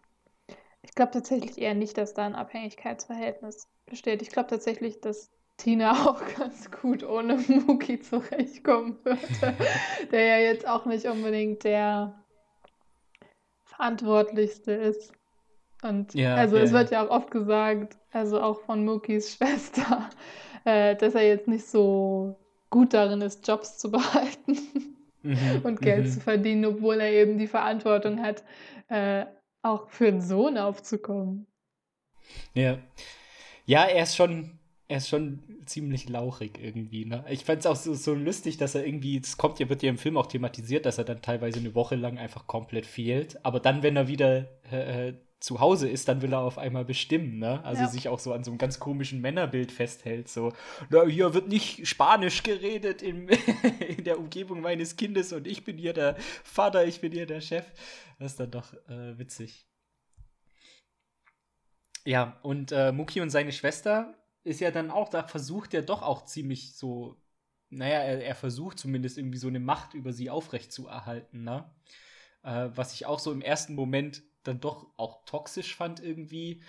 Ich glaube tatsächlich eher nicht, dass da ein Abhängigkeitsverhältnis besteht. Ich glaube tatsächlich, dass Tina auch ganz gut ohne Muki zurechtkommen würde, der ja jetzt auch nicht unbedingt der Verantwortlichste ist. Und Ja, also ja, es wird ja. auch oft gesagt, also auch von Mukis Schwester, äh, dass er jetzt nicht so gut darin ist, Jobs zu behalten Mhm, und Geld mhm. zu verdienen, obwohl er eben die Verantwortung hat, äh, auch für einen Sohn aufzukommen. Ja. Ja, er ist schon, er ist schon ziemlich lauchig irgendwie, ne? Ich fand es auch so, so lustig, dass er irgendwie, es kommt ja, wird ja im Film auch thematisiert, dass er dann teilweise eine Woche lang einfach komplett fehlt. Aber dann, wenn er wieder äh, äh, zu Hause ist, dann will er auf einmal bestimmen, ne? Also Ja. sich auch so an so einem ganz komischen Männerbild festhält. So, na, hier wird nicht Spanisch geredet im, in der Umgebung meines Kindes und ich bin hier der Vater, ich bin hier der Chef. Das ist dann doch äh, witzig. Ja, und äh, Muki und seine Schwester ist ja dann auch, da versucht er doch auch ziemlich so, naja, er, er versucht zumindest irgendwie so eine Macht über sie aufrecht zu erhalten, ne? Äh, was ich auch so im ersten Moment dann doch auch toxisch fand irgendwie.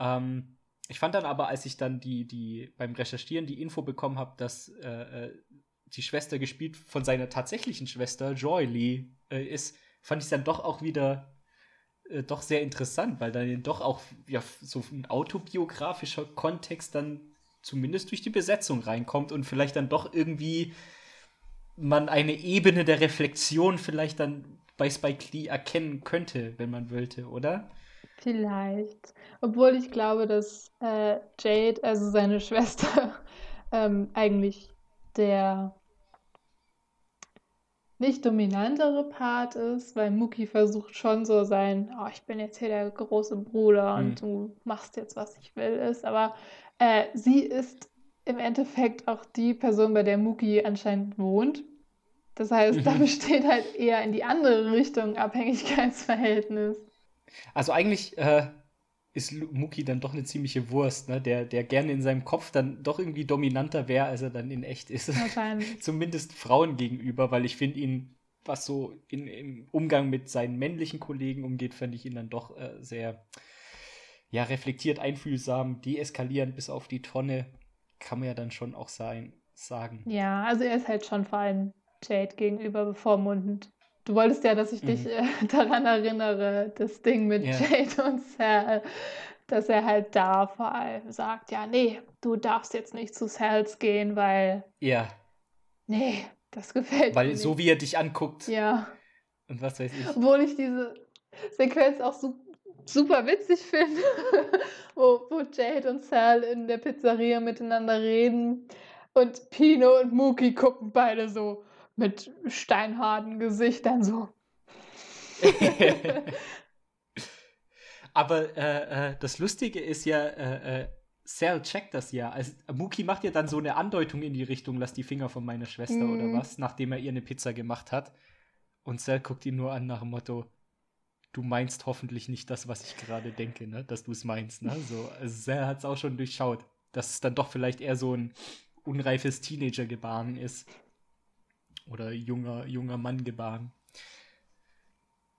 Ähm, ich fand dann aber, als ich dann die, die beim Recherchieren die Info bekommen habe, dass äh, äh, die Schwester gespielt von seiner tatsächlichen Schwester, Joy Lee, äh, ist, fand ich dann doch auch wieder äh, doch sehr interessant, weil dann doch auch ja, so ein autobiografischer Kontext dann zumindest durch die Besetzung reinkommt und vielleicht dann doch irgendwie man eine Ebene der Reflexion vielleicht dann bei Spike Lee erkennen könnte, wenn man wollte, oder? Vielleicht. Obwohl ich glaube, dass äh, Jade, also seine Schwester, ähm, eigentlich der nicht dominantere Part ist, weil Muki versucht schon so sein, oh, ich bin jetzt hier der große Bruder und Mhm. du machst jetzt, was ich will, ist. Aber äh, sie ist im Endeffekt auch die Person, bei der Muki anscheinend wohnt. Das heißt, da Mhm. besteht halt eher in die andere Richtung Abhängigkeitsverhältnis. Also eigentlich äh, ist Muki dann doch eine ziemliche Wurst, ne? Der, der gerne in seinem Kopf dann doch irgendwie dominanter wäre, als er dann in echt ist. Wahrscheinlich. Zumindest Frauen gegenüber, weil ich finde ihn, was so in, im Umgang mit seinen männlichen Kollegen umgeht, fand ich ihn dann doch äh, sehr ja, reflektiert, einfühlsam, deeskalierend bis auf die Tonne, kann man ja dann schon auch sein, sagen. Ja, also er ist halt schon vor allem Jade gegenüber bevormundend. Du wolltest ja, dass ich dich Mhm. äh, daran erinnere, das Ding mit Ja. Jade und Sal, dass er halt da vor allem sagt, ja, nee, du darfst jetzt nicht zu Sals gehen, weil, Ja, nee, das gefällt mir weil so wie er dich anguckt Ja, und was weiß ich. obwohl ich diese Sequenz auch su super witzig finde, wo, wo Jade und Sal in der Pizzeria miteinander reden und Pino und Muki gucken beide so mit steinharten Gesichtern so. Aber äh, äh, das Lustige ist ja, äh, äh, Sal checkt das ja. Also, Muki macht ja dann so eine Andeutung in die Richtung, lass die Finger von meiner Schwester Mhm. oder was, nachdem er ihr eine Pizza gemacht hat. Und Sal guckt ihn nur an nach dem Motto, du meinst hoffentlich nicht das, was ich gerade denke, ne? Dass du es meinst, ne? So, also Sal hat es auch schon durchschaut, dass es dann doch vielleicht eher so ein unreifes Teenager-Gebaren ist. Oder junger, junger Mann-Gebaren.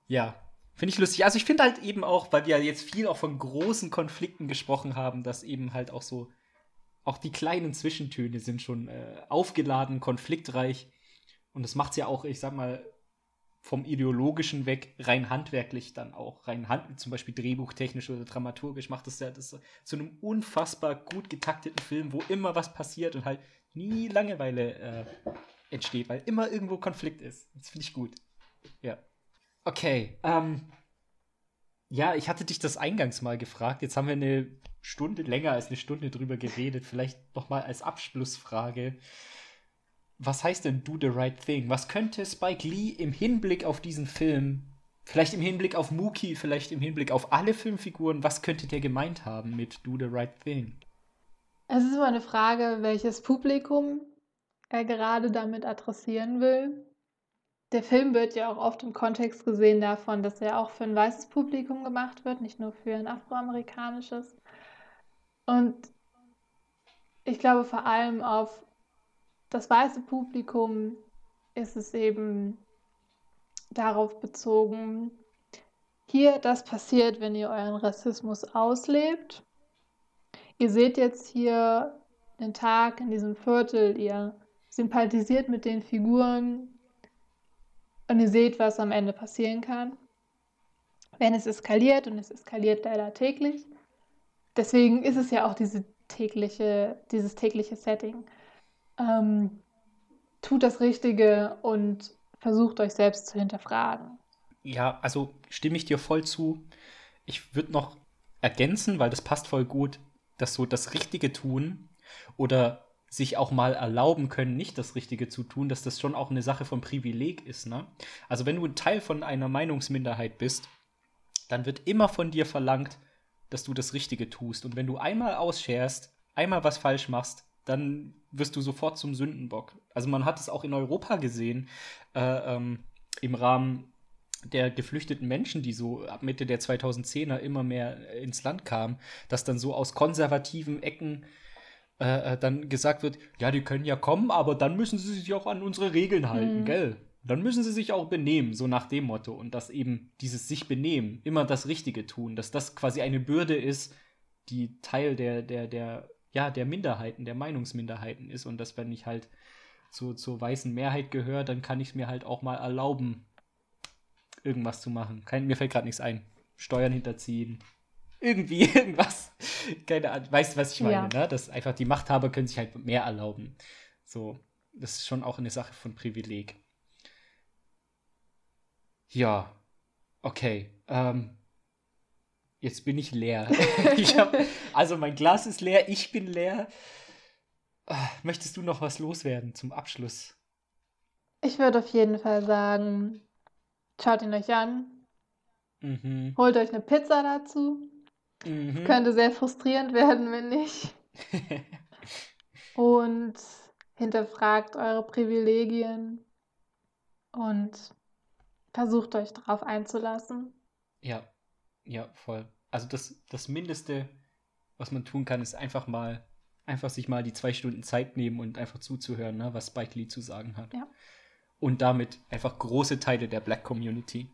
Ja, finde ich lustig. Also ich finde halt eben auch, weil wir jetzt viel auch von großen Konflikten gesprochen haben, dass eben halt auch so, auch die kleinen Zwischentöne sind schon äh, aufgeladen, konfliktreich. Und das macht es ja auch, ich sag mal, vom ideologischen weg rein handwerklich dann auch, rein hand, zum Beispiel drehbuchtechnisch oder dramaturgisch macht es ja das zu einem unfassbar gut getakteten Film, wo immer was passiert und halt nie Langeweile äh, entsteht, weil immer irgendwo Konflikt ist. Das finde ich gut. Ja. Okay, ähm, ja, ich hatte dich das eingangs mal gefragt. Jetzt haben wir eine Stunde länger als eine Stunde drüber geredet. Vielleicht noch mal als Abschlussfrage. Was heißt denn Do the Right Thing? Was könnte Spike Lee im Hinblick auf diesen Film, vielleicht im Hinblick auf Mookie, vielleicht im Hinblick auf alle Filmfiguren, was könnte der gemeint haben mit Do the Right Thing? Es ist immer eine Frage, welches Publikum er gerade damit adressieren will. Der Film wird ja auch oft im Kontext gesehen davon, dass er auch für ein weißes Publikum gemacht wird, nicht nur für ein afroamerikanisches. Und ich glaube vor allem auf das weiße Publikum ist es eben darauf bezogen, hier, das passiert, wenn ihr euren Rassismus auslebt. Ihr seht jetzt hier den Tag in diesem Viertel, ihr sympathisiert mit den Figuren und ihr seht, was am Ende passieren kann, wenn es eskaliert und es eskaliert leider täglich. Deswegen ist es ja auch diese tägliche, dieses tägliche Setting. Ähm, tut das Richtige und versucht euch selbst zu hinterfragen. Ja, also stimme ich dir voll zu. Ich würde noch ergänzen, weil das passt voll gut, dass so das Richtige tun oder sich auch mal erlauben können, nicht das Richtige zu tun, dass das schon auch eine Sache von Privileg ist. Ne? Also wenn du ein Teil von einer Meinungsminderheit bist, dann wird immer von dir verlangt, dass du das Richtige tust. Und wenn du einmal ausscherst, einmal was falsch machst, dann wirst du sofort zum Sündenbock. Also man hat es auch in Europa gesehen, äh, ähm, im Rahmen der geflüchteten Menschen, die so ab Mitte der 2010er immer mehr ins Land kamen, dass dann so aus konservativen Ecken äh, dann gesagt wird, ja, die können ja kommen, aber dann müssen sie sich auch an unsere Regeln halten, Mhm. gell? Dann müssen sie sich auch benehmen, so nach dem Motto. Und dass eben dieses sich benehmen, immer das Richtige tun, dass das quasi eine Bürde ist, die Teil der, der, der, ja, der Minderheiten, der Meinungsminderheiten ist. Und dass, wenn ich halt so zur weißen Mehrheit gehöre, dann kann ich es mir halt auch mal erlauben, irgendwas zu machen. Kein, mir fällt gerade nichts ein. Steuern hinterziehen. Irgendwie irgendwas. Keine Ahnung. Weißt du, was ich meine? Ja. Ne? Dass einfach die Machthaber können sich halt mehr erlauben. So. Das ist schon auch eine Sache von Privileg. Ja, okay. Ähm, jetzt bin ich leer. ich hab, also mein Glas ist leer, ich bin leer. Ah, möchtest du noch was loswerden zum Abschluss? Ich würde auf jeden Fall sagen, schaut ihn euch an. Mhm. Holt euch eine Pizza dazu. Mhm. Könnte sehr frustrierend werden, wenn nicht. und hinterfragt eure Privilegien und versucht euch darauf einzulassen. Ja, ja, voll. Also das, das Mindeste, was man tun kann, ist einfach mal, einfach sich mal die zwei Stunden Zeit nehmen und einfach zuzuhören, ne, was Spike Lee zu sagen hat. Ja. Und damit einfach große Teile der Black Community.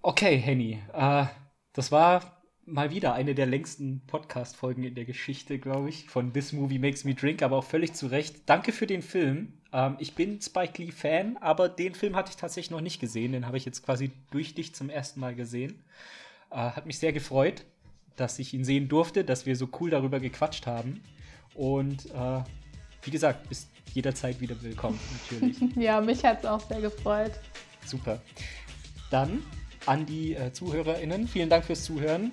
Okay, Henny, äh, das war mal wieder eine der längsten Podcast-Folgen in der Geschichte, glaube ich, von This Movie Makes Me Drink, aber auch völlig zu Recht. Danke für den Film. Ähm, ich bin Spike Lee-Fan, aber den Film hatte ich tatsächlich noch nicht gesehen. Den habe ich jetzt quasi durch dich zum ersten Mal gesehen. Äh, hat mich sehr gefreut, dass ich ihn sehen durfte, dass wir so cool darüber gequatscht haben. Und äh, wie gesagt, bist jederzeit wieder willkommen, natürlich. ja, mich hat es auch sehr gefreut. Super. Dann an die äh, ZuhörerInnen, vielen Dank fürs Zuhören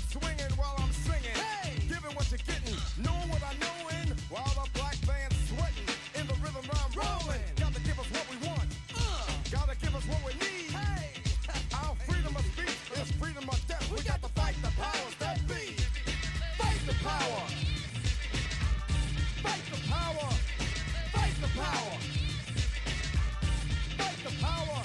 power.